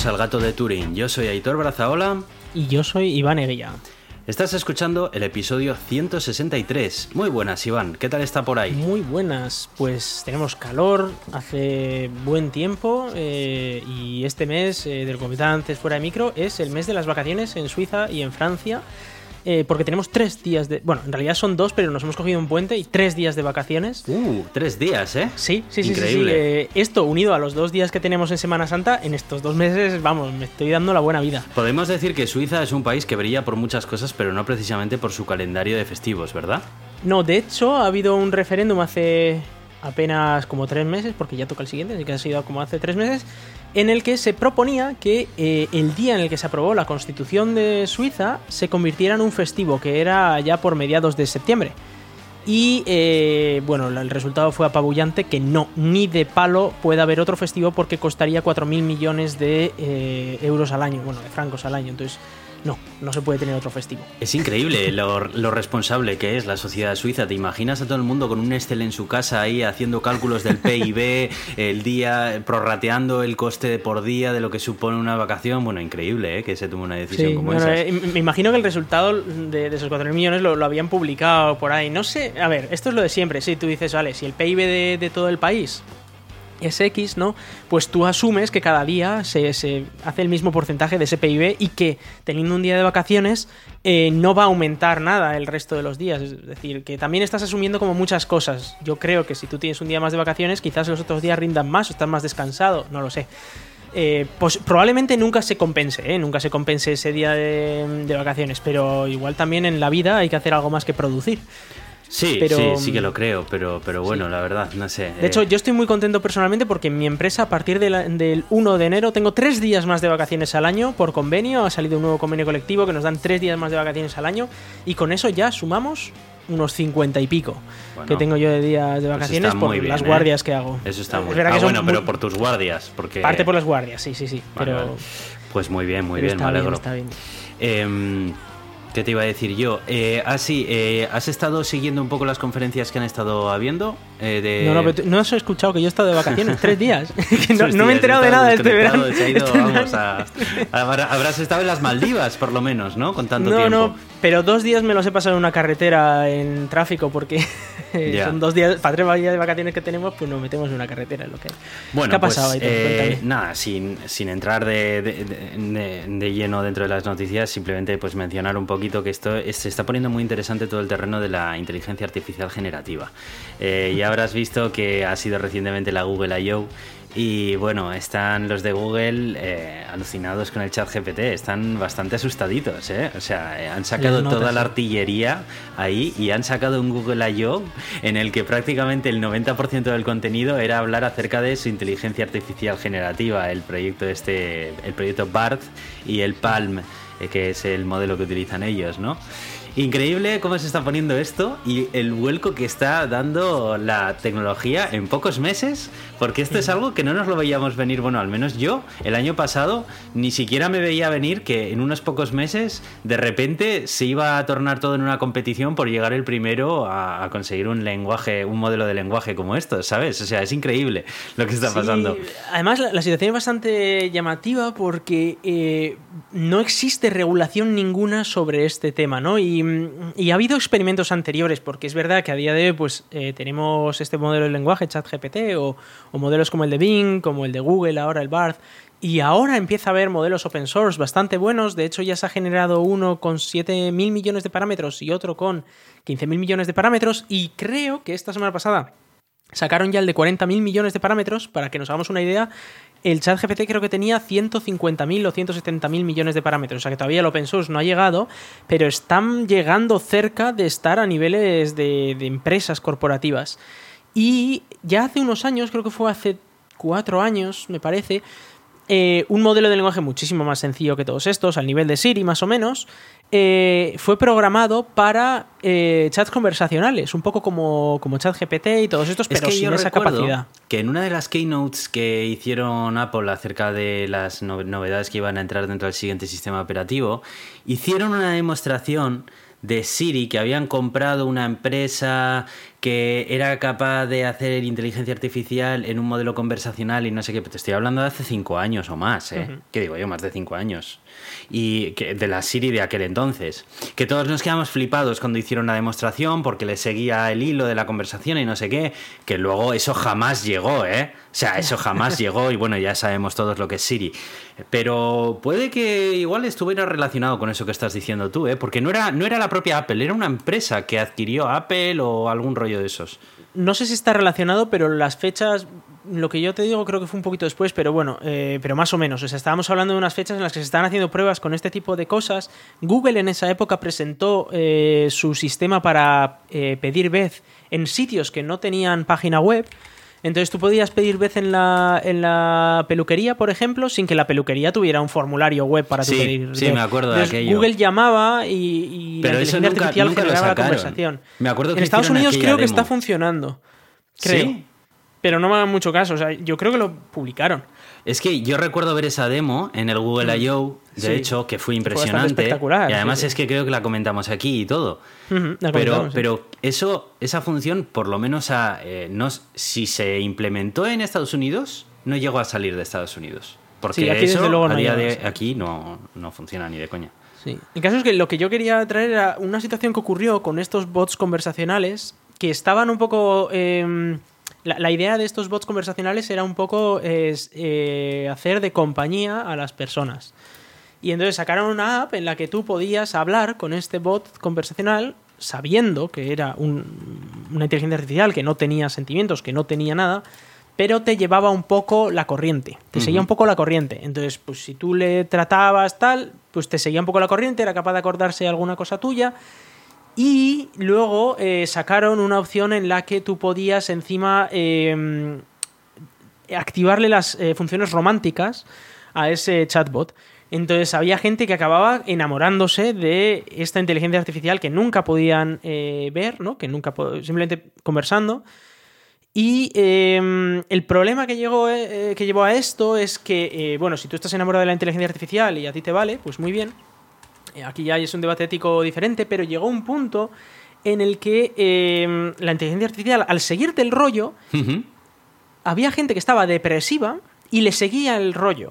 Bienvenidos al Gato de Turing. Yo soy Aitor Brazaola. Y yo soy Iván Eguilla. Estás escuchando el episodio 163. Muy buenas, Iván. ¿Qué tal está por ahí? Muy buenas. Pues tenemos calor, hace buen tiempo eh, y este mes, eh, del comentaba antes fuera de micro, es el mes de las vacaciones en Suiza y en Francia. Eh, porque tenemos tres días de. Bueno, en realidad son dos, pero nos hemos cogido un puente y tres días de vacaciones. Uh, tres días, ¿eh? Sí, sí, sí. Increíble. sí, sí. Eh, esto unido a los dos días que tenemos en Semana Santa, en estos dos meses, vamos, me estoy dando la buena vida. Podemos decir que Suiza es un país que brilla por muchas cosas, pero no precisamente por su calendario de festivos, ¿verdad? No, de hecho, ha habido un referéndum hace apenas como tres meses, porque ya toca el siguiente, así que ha sido como hace tres meses, en el que se proponía que eh, el día en el que se aprobó la constitución de Suiza se convirtiera en un festivo, que era ya por mediados de septiembre. Y eh, bueno, el resultado fue apabullante que no, ni de palo puede haber otro festivo porque costaría 4.000 millones de eh, euros al año, bueno, de francos al año. Entonces, no, no se puede tener otro festivo. Es increíble lo, lo, responsable que es la sociedad suiza. ¿Te imaginas a todo el mundo con un Excel en su casa ahí haciendo cálculos del PIB, el día, prorrateando el coste por día de lo que supone una vacación? Bueno, increíble ¿eh? que se tome una decisión sí, como bueno, esa. Eh, me imagino que el resultado de, de esos 4.000 millones lo, lo, habían publicado por ahí. No sé, a ver, esto es lo de siempre. Si sí, tú dices, vale, si el PIB de, de todo el país es X, ¿no? Pues tú asumes que cada día se, se, hace el mismo porcentaje de ese PIB y que teniendo un día de vacaciones eh, no va a aumentar nada el resto de los días. Es decir, que también estás asumiendo como muchas cosas. Yo creo que si tú tienes un día más de vacaciones, quizás los otros días rindan más o estás más descansado, no lo sé. Pues probablemente nunca se compense, ¿eh? nunca se compense ese día de vacaciones, pero igual también en la vida hay que hacer algo más que producir. Sí, pero, sí, sí que lo creo, pero, pero bueno, sí. la verdad, no sé. De hecho, yo estoy muy contento personalmente porque en mi empresa, a partir de la, del 1 de enero, tengo tres días más de vacaciones al año por convenio. Ha salido un nuevo convenio colectivo que nos dan tres días más de vacaciones al año. Y con eso ya sumamos unos 50 y pico bueno, que tengo yo de días de vacaciones por bien, las ¿eh? guardias que hago. Eso está muy bien. Ah, bueno, pero por tus guardias. Porque... Parte por las guardias, sí, sí, sí. Vale, pero... vale. Pues muy bien, muy pero bien, me alegro. Bien, está bien. Eh, ¿Qué te iba a decir yo? Eh, ah, sí, eh, ¿has estado siguiendo un poco las conferencias que han estado habiendo? Eh, de... No, no, pero no has escuchado que yo he estado de vacaciones tres días. no, días, no, me he enterado de nada este verano. Se ha ido, vamos, a, a, habrás estado en las Maldivas, por lo menos, ¿no? Con tanto no, tiempo. No, pero dos días me los he pasado en una carretera en tráfico porque yeah. son dos días, para tres días de vacaciones que tenemos, pues nos metemos en una carretera, lo que Bueno, ¿Qué ha pues, pasado ahí? Eh, nada, sin, sin entrar de, de, de, de, lleno dentro de las noticias, simplemente pues mencionar un poquito que esto es, se está poniendo muy interesante todo el terreno de la inteligencia artificial generativa. Eh, ya habrás visto que ha sido recientemente la Google I.O. Y bueno, están los de Google eh, alucinados con el chat GPT, están bastante asustaditos, ¿eh? O sea, eh, han sacado toda la artillería ahí y han sacado un Google I.O. en el que prácticamente el 90% del contenido era hablar acerca de su inteligencia artificial generativa, el proyecto este, el proyecto BART y el Palm, eh, que es el modelo que utilizan ellos, ¿no? Increíble cómo se está poniendo esto y el vuelco que está dando la tecnología en pocos meses, porque esto es algo que no nos lo veíamos venir, bueno, al menos yo el año pasado ni siquiera me veía venir que en unos pocos meses de repente se iba a tornar todo en una competición por llegar el primero a, a conseguir un lenguaje, un modelo de lenguaje como esto, ¿sabes? O sea, es increíble lo que está sí, pasando. Además, la, la, situación es bastante llamativa porque eh, no existe regulación ninguna sobre este tema, ¿no? Y y, ha habido experimentos anteriores, porque es verdad que a día de hoy pues, eh, tenemos este modelo de lenguaje, ChatGPT, o, o, modelos como el de Bing, como el de Google, ahora el Bard, y ahora empieza a haber modelos open source bastante buenos. De hecho, ya se ha generado uno con 7.000 millones de parámetros y otro con 15.000 millones de parámetros, y creo que esta semana pasada sacaron ya el de 40.000 millones de parámetros, para que nos hagamos una idea, el chat GPT creo que tenía 150.000 o 170.000 millones de parámetros, o sea que todavía el open source no ha llegado, pero están llegando cerca de estar a niveles de, de empresas corporativas. Y ya hace unos años, creo que fue hace cuatro años, me parece, eh, un modelo de lenguaje muchísimo más sencillo que todos estos, al nivel de Siri más o menos, eh, fue programado para eh, chats conversacionales, un poco como, como ChatGPT y todos estos, pero es que sin yo esa capacidad. Que en una de las keynotes que hicieron Apple acerca de las novedades que iban a entrar dentro del siguiente sistema operativo, hicieron una demostración de Siri que habían comprado una empresa que era capaz de hacer inteligencia artificial en un modelo conversacional y no sé qué, te estoy hablando de hace cinco años o más, ¿eh? ¿Qué digo yo? Más de cinco años. Y que, de la Siri de aquel entonces. Que todos nos quedamos flipados cuando hicieron la demostración porque le seguía el hilo de la conversación y no sé qué, que luego eso jamás llegó, ¿eh? O sea, eso jamás llegó y bueno, ya sabemos todos lo que es Siri. Pero puede que igual estuviera relacionado con eso que estás diciendo tú, ¿eh? Porque no era, no era la propia Apple, era una empresa que adquirió Apple o algún rollo de esos. No sé si está relacionado, pero las fechas, lo que yo te digo creo que fue un poquito después, pero bueno, eh, pero más o menos. O sea, estábamos hablando de unas fechas en las que se estaban haciendo pruebas con este tipo de cosas. Google en esa época presentó eh, su sistema para eh, pedir vez en sitios que no tenían página web. Entonces tú podías pedir vez en la, en la peluquería, por ejemplo, sin que la peluquería tuviera un formulario web para sí, pedir. Sí, me acuerdo de aquello. Google llamaba y, y Pero la eso inteligencia nunca, artificial nunca generaba la conversación. Me acuerdo que En Estados Unidos creo que está funcionando. Creo. ¿Sí? Pero no me hagan mucho caso. O sea, yo creo que lo publicaron. Es que yo recuerdo ver esa demo en el Google I.O., de Sí. hecho, que fue Fue impresionante. espectacular, y además sí, sí. es que creo que la comentamos aquí y todo. Pero, pero eso, esa función, por lo menos a, eh, no, si se implementó en Estados Unidos, no llegó a salir de Estados Unidos. Porque aquí eso desde luego no a día de aquí no, no funciona ni de coña. Sí. El caso es que lo que yo quería traer era una situación que ocurrió con estos bots conversacionales que estaban un poco. eh, la, la idea de estos bots conversacionales era un poco es, eh, hacer de compañía a las personas. Y entonces sacaron una app en la que tú podías hablar con este bot conversacional sabiendo que era un- una inteligencia artificial que no tenía sentimientos, que no tenía nada, pero te llevaba un poco la corriente, te seguía un poco la corriente. Entonces, pues si tú le tratabas tal, pues te seguía un poco la corriente, era capaz de acordarse de alguna cosa tuya. Y luego eh, sacaron una opción en la que tú podías encima eh, activarle las eh, funciones románticas a ese chatbot. Entonces había gente que acababa enamorándose de esta inteligencia artificial que nunca podían eh, ver, ¿no? Que nunca simplemente conversando. Y eh, el problema que, llegó, eh, que llevó a esto es que, bueno, si tú estás enamorado de la inteligencia artificial y a ti te vale, pues muy bien. Eh, Aquí ya es un debate ético diferente, pero llegó un punto en el que eh, la inteligencia artificial, al seguirte el rollo, había gente que estaba depresiva y le seguía el rollo.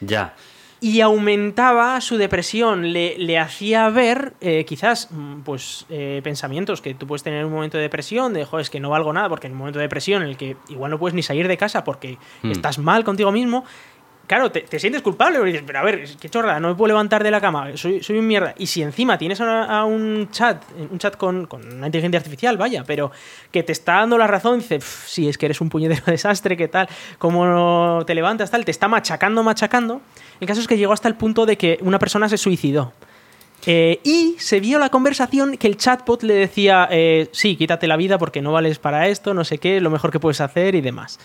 Ya. Y aumentaba su depresión, le, le hacía ver eh, quizás mm, pues eh, pensamientos que tú puedes tener en un momento de depresión, de joder, es que no valgo nada, porque en un momento de depresión en el que igual no puedes ni salir de casa porque Hmm. estás mal contigo mismo, claro, te, te sientes culpable, porque dices, pero a ver, qué chorrada, no me puedo levantar de la cama, soy, soy un mierda. Y si encima tienes a, a un chat, un chat con, con una inteligencia artificial, vaya, pero que te está dando la razón, dice, "Pf, sí, es que eres un puñetero desastre, qué tal, cómo te levantas, tal, te está machacando, machacando. El caso es que llegó hasta el punto de que una persona se suicidó. Eh, y se vio la conversación que el chatbot le decía, eh, sí, quítate la vida porque no vales para esto, no sé qué, lo mejor que puedes hacer y demás.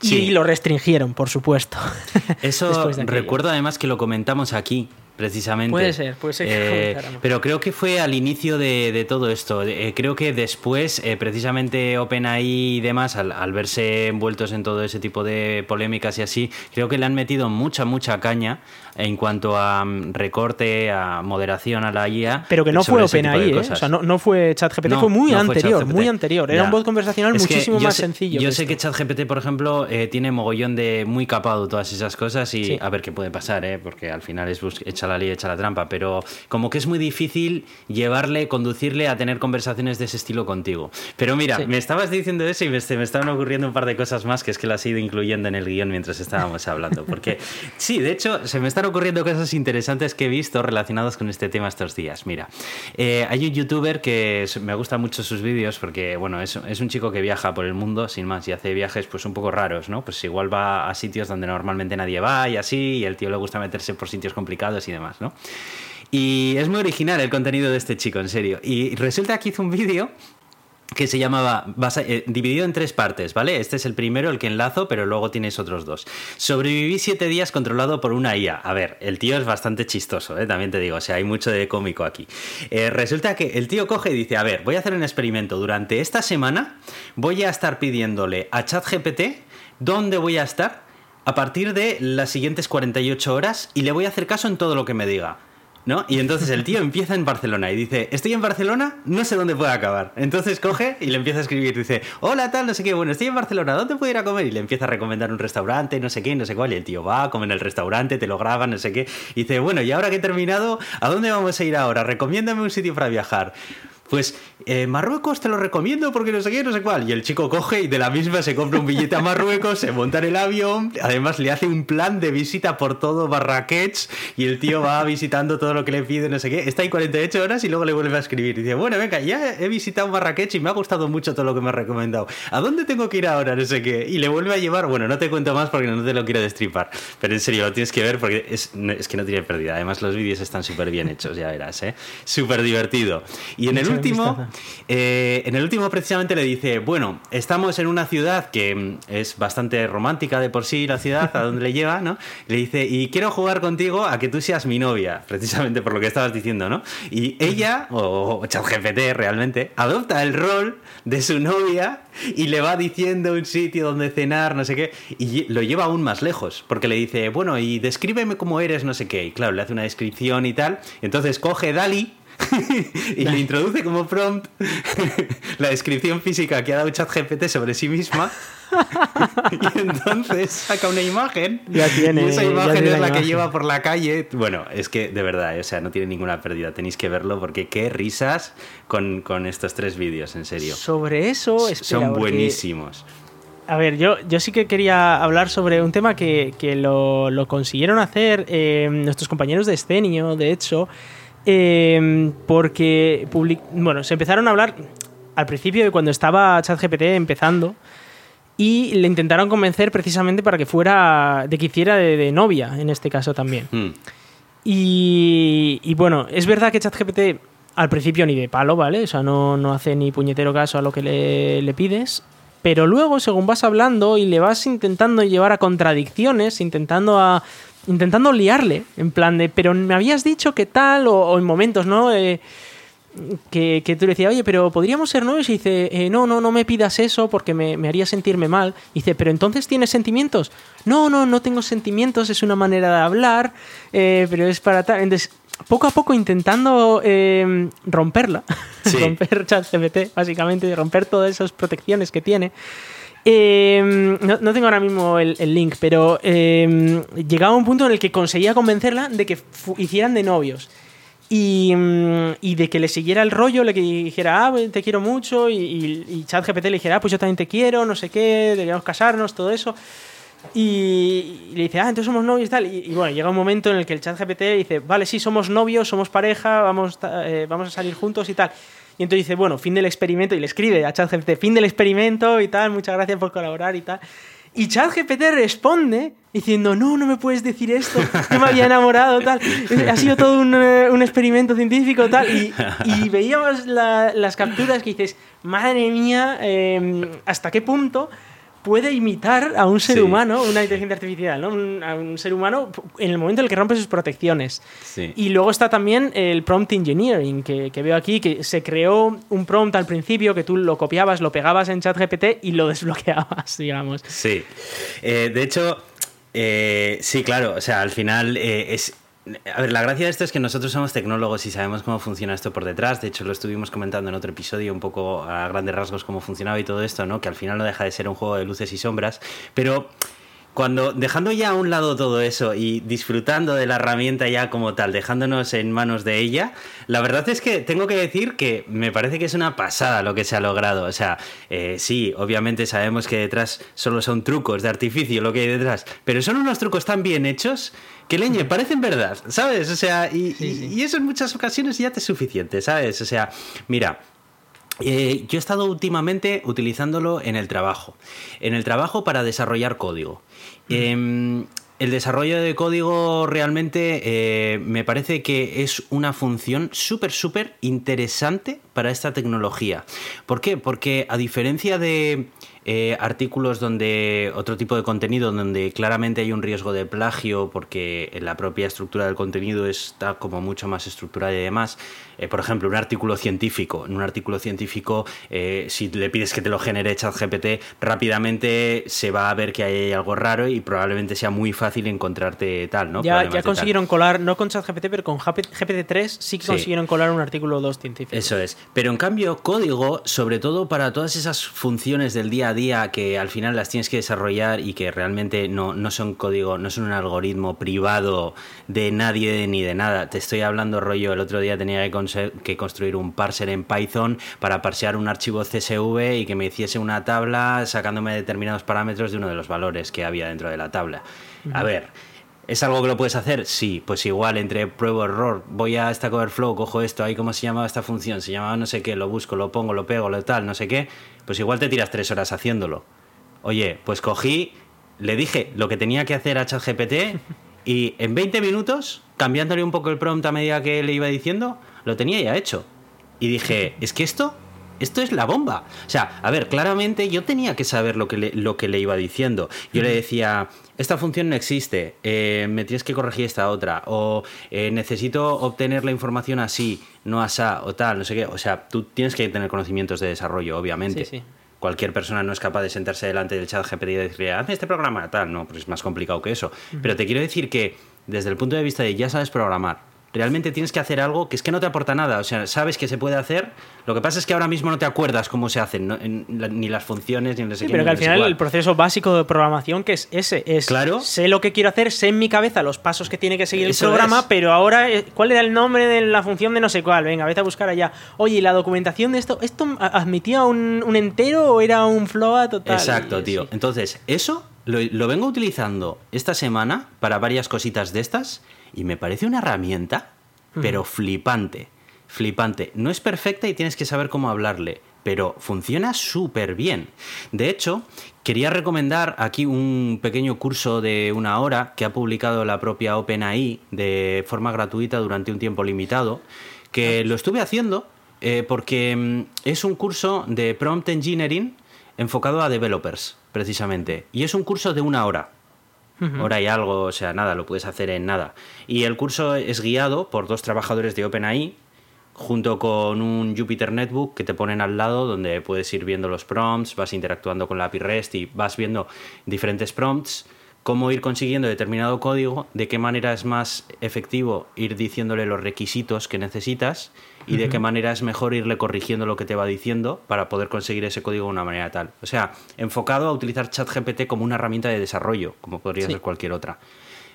Sí. Y lo restringieron, por supuesto. Eso de recuerdo además que lo comentamos aquí, precisamente. Puede ser, puede ser que Eh, pero creo que fue al inicio de, de todo esto. Eh, creo que después, eh, precisamente OpenAI y demás, al, al verse envueltos en todo ese tipo de polémicas y así, creo que le han metido mucha, mucha caña en cuanto a mm, recorte, a moderación a la IA. Pero que no fue OpenAI, ¿eh? O sea, no, no fue ChatGPT, No, fue muy no anterior, muy anterior. Era Ya. un bot conversacional Es muchísimo más sé- sencillo. Yo sé que. ChatGPT, por ejemplo, eh, tiene mogollón de muy capado todas esas cosas y Sí. a ver qué puede pasar, ¿eh? porque al final es echa la ley, echa la trampa, pero como que es muy difícil llevarle, conducirle a tener conversaciones de ese estilo contigo. Pero mira, Sí. me estabas diciendo eso y me, me estaban ocurriendo un par de cosas más que es que las he ido incluyendo en el guion mientras estábamos hablando. Porque sí, de hecho, se me están ocurriendo cosas interesantes que he visto relacionadas con este tema estos días. Mira, eh, hay un youtuber que me gusta mucho sus vídeos porque, bueno, es, es un chico que viaja por el mundo, sin más, y hace viajes pues un poco raros, ¿no? Pues igual va a sitios donde normalmente nadie va y así, y el tío le gusta meterse por sitios complicados y demás, ¿no? Y es muy original el contenido de este chico, en serio. Y resulta que hizo un vídeo que se llamaba, basa- eh, dividido en tres partes, ¿vale? Este es el primero, el que enlazo, pero luego tienes otros dos. Sobreviví siete días controlado por una IA. A ver, el tío es bastante chistoso, ¿eh? también te digo, o sea, hay mucho de cómico aquí. Eh, resulta que el tío coge y dice, a ver, voy a hacer un experimento. Durante esta semana voy a estar pidiéndole a ChatGPT dónde voy a estar a partir de las siguientes 48 horas y le voy a hacer caso en todo lo que me diga. ¿No? Y entonces el tío empieza en Barcelona y dice, estoy en Barcelona, no sé dónde puede acabar. Entonces coge y le empieza a escribir, dice, hola tal, no sé qué, bueno, estoy en Barcelona, ¿dónde puedo ir a comer? Y le empieza a recomendar un restaurante, no sé qué, no sé cuál, y el tío va, come en el restaurante, te lo graba, no sé qué, y dice, bueno, y ahora que he terminado, ¿a dónde vamos a ir ahora? Recomiéndame un sitio para viajar pues eh, Marruecos te lo recomiendo porque no sé qué, no sé cuál. Y el chico coge y de la misma se compra un billete a Marruecos, se monta en el avión, además le hace un plan de visita por todo Marrakech y el tío va visitando todo lo que le pide, no sé qué. Está ahí 48 horas y luego le vuelve a escribir. Y dice, bueno, venga, ya he visitado Marrakech y me ha gustado mucho todo lo que me ha recomendado. ¿A dónde tengo que ir ahora? No sé qué. Y le vuelve a llevar, bueno, no te cuento más porque no te lo quiero destripar. Pero en serio, lo tienes que ver porque es, es que no tiene pérdida. Además, los vídeos están súper bien hechos, ya verás, ¿eh? Súper divertido. Y en el último, eh, en el último precisamente le dice, bueno, estamos en una ciudad que mm, es bastante romántica de por sí, la ciudad, a donde le lleva, ¿no? le dice, y quiero jugar contigo a que tú seas mi novia, precisamente por lo que estabas diciendo, ¿no? Y ella, o, o ChatGPT realmente, adopta el rol de su novia y le va diciendo un sitio donde cenar, no sé qué, y lo lleva aún más lejos, porque le dice, bueno, y descríbeme cómo eres, no sé qué, y claro, le hace una descripción y tal, entonces coge Dali y le introduce como prompt la descripción física que ha dado ChatGPT sobre sí misma. y entonces saca una imagen. Ya tiene. Y esa imagen tiene es la, la que lleva por la calle. Bueno, es que de verdad, o sea, no tiene ninguna pérdida. Tenéis que verlo porque qué risas con, con estos tres vídeos, en serio. Sobre eso, espera, Son porque- buenísimos. A ver, yo, yo sí que quería hablar sobre un tema que, que lo, lo consiguieron hacer eh, nuestros compañeros de Escenio, de hecho, eh, porque public- bueno, se empezaron a hablar al principio de cuando estaba ChatGPT empezando y le intentaron convencer precisamente para que fuera, de que hiciera de, de novia, en este caso también. Mm. Y, y bueno, es verdad que ChatGPT al principio ni de palo, ¿vale? O sea, no, no hace ni puñetero caso a lo que le, le pides. Pero luego, según vas hablando y le vas intentando llevar a contradicciones, intentando a. intentando liarle, en plan de, pero me habías dicho que tal, o, o en momentos, ¿no? Eh, que, que tú le decías, oye, pero podríamos ser novios. Y dice, eh, no, no, no me pidas eso porque me, me haría sentirme mal. Y dice, pero entonces tienes sentimientos. No, no, no tengo sentimientos, es una manera de hablar, eh, pero es para tal. Entonces, poco a poco intentando eh, romperla, Sí. romper ChatGPT, básicamente, romper todas esas protecciones que tiene. Eh, no, tengo ahora mismo el, link, pero eh, llegaba un punto en el que conseguía convencerla de que hicieran de novios. Y, mm, y de que le siguiera el rollo, le que dijera, ah, te quiero mucho, y, y, y ChatGPT le dijera, ah, pues yo también te quiero, no sé qué, deberíamos casarnos, todo eso. Y, le dice, ah, entonces somos novios y tal. Y, bueno, llega un momento en el que el chat GPT dice, vale, sí, somos novios, somos pareja, vamos, eh, vamos a salir juntos y tal. Y entonces dice, bueno, fin del experimento, y le escribe a ChatGPT, fin del experimento y tal, muchas gracias por colaborar y tal. Y ChatGPT responde diciendo, no, no me puedes decir esto, yo me había enamorado, tal. Ha sido todo un, eh, un experimento científico, tal. Y, y veíamos la- las capturas que dices, madre mía, eh, ¿hasta qué punto puede imitar a un ser Sí. humano, una inteligencia artificial, ¿no? Un- a un ser humano en el momento en el que rompe sus protecciones? Sí. Y luego está también el prompt engineering, que, que veo aquí, que se creó un prompt al principio que tú lo copiabas, lo pegabas en ChatGPT y lo desbloqueabas, digamos. Sí. Eh, de hecho, eh, sí, claro. O sea, al final eh, es. A ver, la gracia de esto es que nosotros somos tecnólogos y sabemos cómo funciona esto por detrás. De hecho, lo estuvimos comentando en otro episodio, un poco a grandes rasgos cómo funcionaba y todo esto, ¿no? Que al final no deja de ser un juego de luces y sombras. Pero cuando dejando ya a un lado todo eso y disfrutando de la herramienta ya como tal, dejándonos en manos de ella, la verdad es que tengo que decir que me parece que es una pasada lo que se ha logrado. O sea, eh, sí, obviamente sabemos que detrás solo son trucos de artificio lo que hay detrás, pero son unos trucos tan bien hechos que leñe, parecen verdad, ¿sabes? O sea, y, eso en muchas ocasiones ya te es suficiente, ¿sabes? O sea, mira, eh, yo he estado últimamente utilizándolo en el trabajo. En el trabajo para desarrollar código. Em, el desarrollo de código realmente eh, me parece que es una función súper, súper interesante para esta tecnología. ¿Por qué? Porque a diferencia de eh, artículos donde otro tipo de contenido donde claramente hay un riesgo de plagio porque la propia estructura del contenido está como mucho más estructurada y demás. Eh, por ejemplo, un artículo científico. En un artículo científico, eh, si le pides que te lo genere ChatGPT, rápidamente se va a ver que hay algo raro y probablemente sea muy fácil encontrarte tal, ¿no? Ya, ya consiguieron colar, no con ChatGPT, pero con GPT-3 sí que consiguieron colar un artículo 2 científico. Eso es. Pero en cambio, código, sobre todo para todas esas funciones del día a día, día que al final las tienes que desarrollar y que realmente no, no son código, no son un algoritmo privado de nadie ni de nada. Te estoy hablando rollo, el otro día tenía que, que construir un parser en Python para parsear un archivo CSV y que me hiciese una tabla sacándome determinados parámetros de uno de los valores que había dentro de la tabla. A ver, ¿Es algo que lo puedes hacer? Sí, pues igual entre pruebo error, voy a Stack Overflow, cojo esto, ahí cómo se llamaba esta función, se llamaba no sé qué, lo busco, lo pongo, lo pego, lo tal, no sé qué, pues igual te tiras tres horas haciéndolo. Oye, pues cogí, le dije lo que tenía que hacer a ChatGPT y en 20 minutos, cambiándole un poco el prompt a medida que le iba diciendo, lo tenía ya hecho. Y dije, es que esto esto es la bomba. O sea, a ver, claramente yo tenía que saber lo que le, lo que le iba diciendo. Yo le decía, esta función no existe, eh, me tienes que corregir esta otra, o eh, necesito obtener la información así, no asá, o tal, no sé qué. O sea, tú tienes que tener conocimientos de desarrollo, obviamente. Sí, sí. Cualquier persona no es capaz de sentarse delante del chat GPT y decirle, hazme este programa, tal, no, pues es más complicado que eso. Pero te quiero decir que desde el punto de vista de ya sabes programar, realmente tienes que hacer algo que es que no te aporta nada. O sea, sabes que se puede hacer. Lo que pasa es que ahora mismo no te acuerdas cómo se hacen, ni las funciones, ni el sí, Pero que al final el proceso básico de programación que es ese, es claro. sé lo que quiero hacer, sé en mi cabeza los pasos que tiene que seguir el programa, pero ahora, eh, ¿cuál era el nombre de la función de no sé cuál? Venga, vete a buscar allá. Oye, ¿y la documentación de esto? ¿Esto admitía un, entero o era un float total? Exacto, tío. Entonces, eso lo, lo vengo utilizando esta semana para varias cositas de estas y me parece una herramienta, pero flipante. Flipante. No es perfecta y tienes que saber cómo hablarle, pero funciona súper bien. De hecho, quería recomendar aquí un pequeño curso de una hora que ha publicado la propia OpenAI de forma gratuita durante un tiempo limitado, que lo estuve haciendo eh, porque mm, es un curso de prompt engineering enfocado a developers, precisamente. Y es un curso de una hora hora y algo, o sea, nada, lo puedes hacer en nada. Y el curso es guiado por dos trabajadores de OpenAI, junto con un Jupyter Netbook que te ponen al lado donde puedes ir viendo los prompts, vas interactuando con la API REST y vas viendo diferentes prompts cómo ir consiguiendo determinado código, de qué manera es más efectivo ir diciéndole los requisitos que necesitas y de qué manera es mejor irle corrigiendo lo que te va diciendo para poder conseguir ese código de una manera tal. O sea, enfocado a utilizar ChatGPT como una herramienta de desarrollo, como podría ser cualquier otra.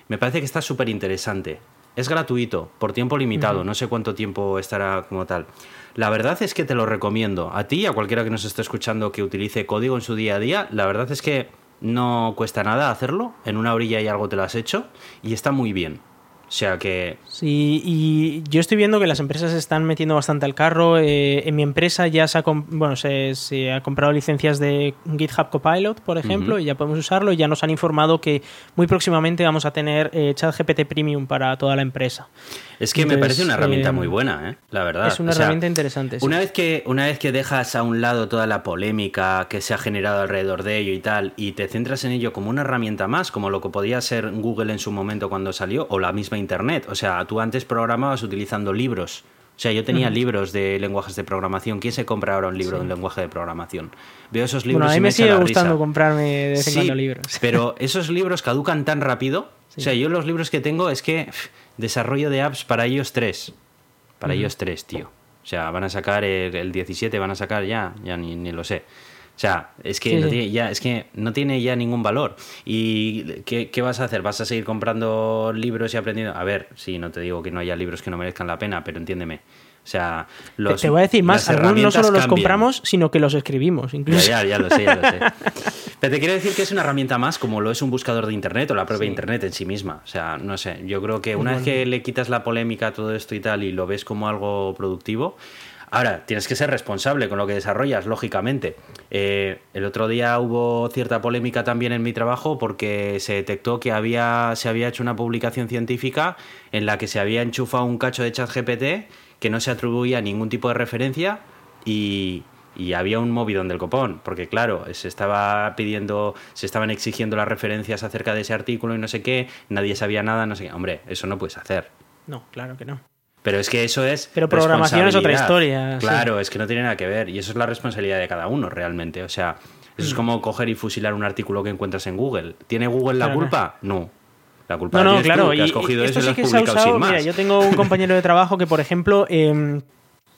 Me parece que está súper interesante. Es gratuito, por tiempo limitado, no sé cuánto tiempo estará como tal. La verdad es que te lo recomiendo. A ti, a cualquiera que nos esté escuchando que utilice código en su día a día, la verdad es que no cuesta nada hacerlo, en una orilla y algo te lo has hecho y está muy bien. O sea que... Sí, y yo estoy viendo que las empresas se están metiendo bastante al carro. Eh, en mi empresa ya se ha, bueno, se, ha comprado licencias de GitHub Copilot, por ejemplo, y ya podemos usarlo. Y ya nos han informado que muy próximamente vamos a tener eh, ChatGPT Premium para toda la empresa. Es que me parece una herramienta eh, muy buena, ¿eh? la verdad. Es una herramienta interesante. Una, vez que, una vez que dejas a un lado toda la polémica que se ha generado alrededor de ello y tal, y te centras en ello como una herramienta más, como lo que podía ser Google en su momento cuando salió, o la misma Internet. O sea, tú antes programabas utilizando libros. O sea, yo tenía libros de lenguajes de programación. ¿Quién se compra ahora un libro de un lenguaje de programación? Veo esos libros. Bueno, a mí me, sigue gustando comprarme de vez en cuando libros. Pero esos libros caducan tan rápido. O sea, yo los libros que tengo es que desarrollo de apps para ellos tres. Para ellos tres, tío. O sea, van a sacar el, 17, van a sacar ya, ya ni, ni lo sé. O sea, es que, no tiene, ya, es que no tiene ya ningún valor. ¿Y qué, qué, vas a hacer? ¿Vas a seguir comprando libros y aprendiendo? A ver, sí, no te digo que no haya libros que no merezcan la pena, pero entiéndeme. O sea, los, te, voy a decir más, algunos no solo los compramos, sino que los escribimos, incluso. Ya, ya, lo sé, ya lo sé. Pero te quiero decir que es una herramienta más, como lo es un buscador de Internet o la propia Internet en sí misma. O sea, no sé, yo creo que una vez que le quitas la polémica a todo esto y tal y lo ves como algo productivo, Ahora, tienes que ser responsable con lo que desarrollas, lógicamente. Eh, el otro día hubo cierta polémica también en mi trabajo porque se detectó que había, se había hecho una publicación científica en la que se había enchufado un cacho de chat GPT que no se atribuía ningún tipo de referencia y, y había un movidón del copón, porque claro, se estaba pidiendo, se estaban exigiendo las referencias acerca de ese artículo y no sé qué, nadie sabía nada, no sé qué. Hombre, eso no puedes hacer. No, claro que no. Pero es que eso es. Pero programación es otra historia. Claro, es que no tiene nada que ver. Y eso es la responsabilidad de cada uno realmente. O sea, eso es mm. como coger y fusilar un artículo que encuentras en Google. ¿Tiene Google la culpa? No. La culpa no, no, claro. Tú, que has cogido eso y lo has publicado sin más. Mira, yo tengo un compañero de trabajo que, por ejemplo, eh,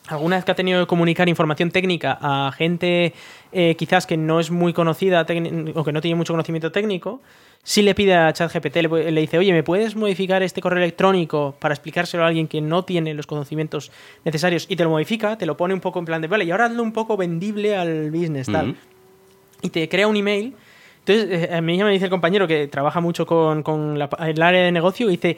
alguna vez que ha tenido que comunicar información técnica a gente eh, quizás que no es muy conocida o que no tiene mucho conocimiento técnico, si le pide a ChatGPT, le, le, dice, oye, ¿me puedes modificar este correo electrónico para explicárselo a alguien que no tiene los conocimientos necesarios? Y te lo modifica, te lo pone un poco en plan de, vale, y ahora hazlo un poco vendible al business, tal. Y te crea un email. Entonces, eh, a mí me dice el compañero que trabaja mucho con, con el área de negocio y dice,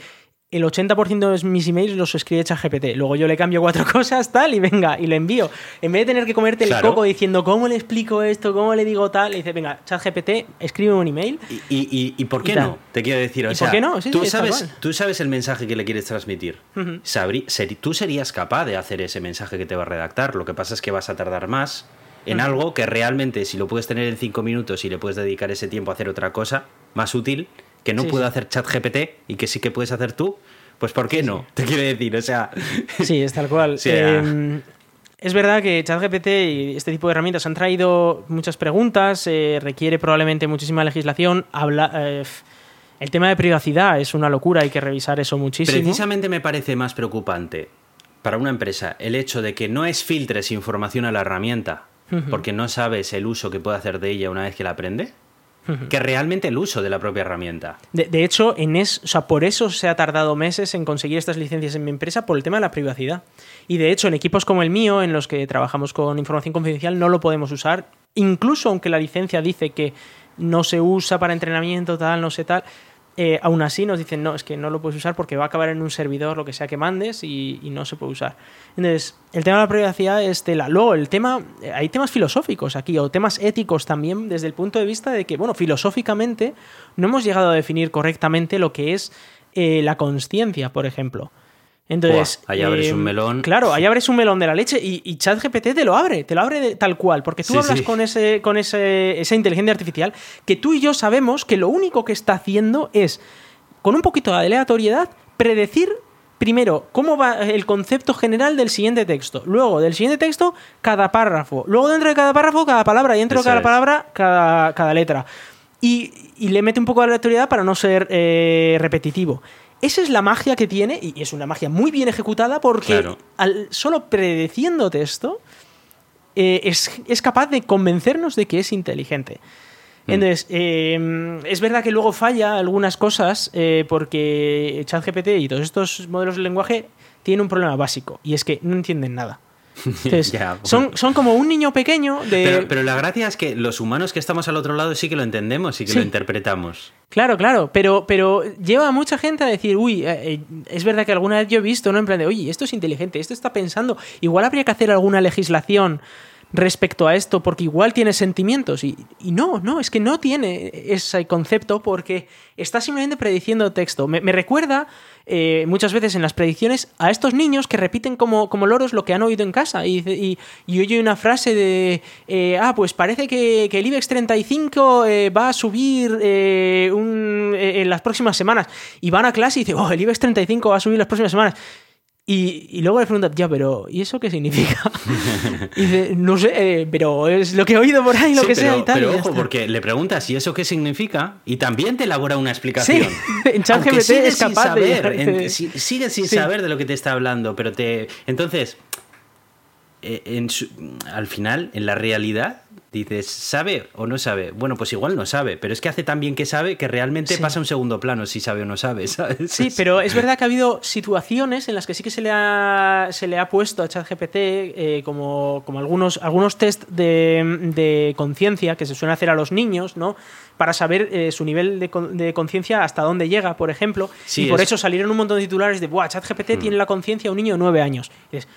el 80% de mis emails los escribe ChatGPT. Luego yo le cambio cuatro cosas, tal, y venga, y le envío. En vez de tener que comerte el coco diciendo cómo le explico esto, cómo le digo tal, le dice, venga, ChatGPT, escribe un email. ¿Y, y, por qué no? Te quiero decir, o sea, ¿por qué no? tú, sabes, tú sabes el mensaje que le quieres transmitir. tú serías capaz de hacer ese mensaje que te va a redactar. Lo que pasa es que vas a tardar más en algo que realmente, si lo puedes tener en cinco minutos y le puedes dedicar ese tiempo a hacer otra cosa más útil, que no puede hacer chat GPT y que sí que puedes hacer tú, pues ¿por qué no? Te quiero decir, o sea... Sí, es tal cual. Em, es verdad que ChatGPT y este tipo de herramientas han traído muchas preguntas, eh, requiere probablemente muchísima legislación. Habla, eh, el tema de privacidad es una locura, hay que revisar eso muchísimo. Precisamente me parece más preocupante para una empresa el hecho de que no es filtres información a la herramienta, porque no sabes el uso que puede hacer de ella una vez que la aprende que realmente el uso de la propia herramienta. De, hecho, en es, o sea, por eso se ha tardado meses en conseguir estas licencias en mi empresa, por el tema de la privacidad. Y de hecho, en equipos como el mío, en los que trabajamos con información confidencial, no lo podemos usar, incluso aunque la licencia dice que no se usa para entrenamiento, tal, no sé tal. Eh, aún así nos dicen, no, es que no lo puedes usar porque va a acabar en un servidor, lo que sea que mandes, y, no se puede usar. Entonces, el tema de la privacidad es tela. Luego, el tema, eh, hay temas filosóficos aquí, o temas éticos también, desde el punto de vista de que, bueno, filosóficamente no hemos llegado a definir correctamente lo que es eh, la conciencia, por ejemplo. Entonces, ahí abres un melón. Claro, ahí abres un melón de la leche y, y ChatGPT te lo abre, te lo abre tal cual, porque tú hablas con, ese, con ese, esa inteligencia artificial que tú y yo sabemos que lo único que está haciendo es, con un poquito de aleatoriedad, predecir primero cómo va el concepto general del siguiente texto, luego del siguiente texto cada párrafo, luego dentro de cada párrafo cada palabra y dentro de cada palabra cada, cada letra. Y, y, le mete un poco de aleatoriedad para no ser eh, repetitivo. Esa es la magia que tiene, y es una magia muy bien ejecutada porque al, solo predeciéndote esto, eh, es, capaz de convencernos de que es inteligente. Mm. Entonces, em, es verdad que luego falla algunas cosas eh, porque ChatGPT y todos estos modelos de lenguaje tienen un problema básico, y es que no entienden nada. son, son como un niño pequeño de... Pero, la gracia es que los humanos que estamos al otro lado sí que lo entendemos y que lo interpretamos. Claro, claro, pero, pero lleva a mucha gente a decir, uy, eh, eh, es verdad que alguna vez yo he visto, ¿no? En plan de, oye, esto es inteligente, esto está pensando, igual habría que hacer alguna legislación respecto a esto porque igual tiene sentimientos y, no, no, es que no tiene ese concepto porque está simplemente prediciendo texto. Me, recuerda eh, muchas veces en las predicciones a estos niños que repiten como, como loros lo que han oído en casa y, y, oye una frase de, eh, ah, pues parece que, el IBEX 35 eh, va a subir en las próximas semanas y van a clase y dicen, oh, el IBEX 35 va a subir las próximas semanas. Y, luego le preguntan, ya, pero ¿y eso qué significa? y dice, no sé, eh, pero es lo que he oído por ahí, lo que sea y tal. Pero ojo, porque le preguntas, ¿y eso qué significa? Y también te elabora una explicación. Sí, en ChatGPT es capaz de... sigue sin saber de lo que te está hablando, pero te... Entonces, eh, al final, en la realidad, dices, ¿sabe o no sabe? Bueno, pues igual no sabe, pero es que hace tan bien que sabe que realmente pasa un segundo plano si sabe o no sabe, Sí, pero es verdad que ha habido situaciones en las que sí que se le ha, se le ha puesto a ChatGPT eh, como, como algunos, algunos test de, de conciencia que se suelen hacer a los niños, ¿no? Para saber eh, su nivel de, conciencia hasta dónde llega, por ejemplo. y por eso salieron un montón de titulares de, Buah, ChatGPT mm. tiene la conciencia de un niño de nueve años.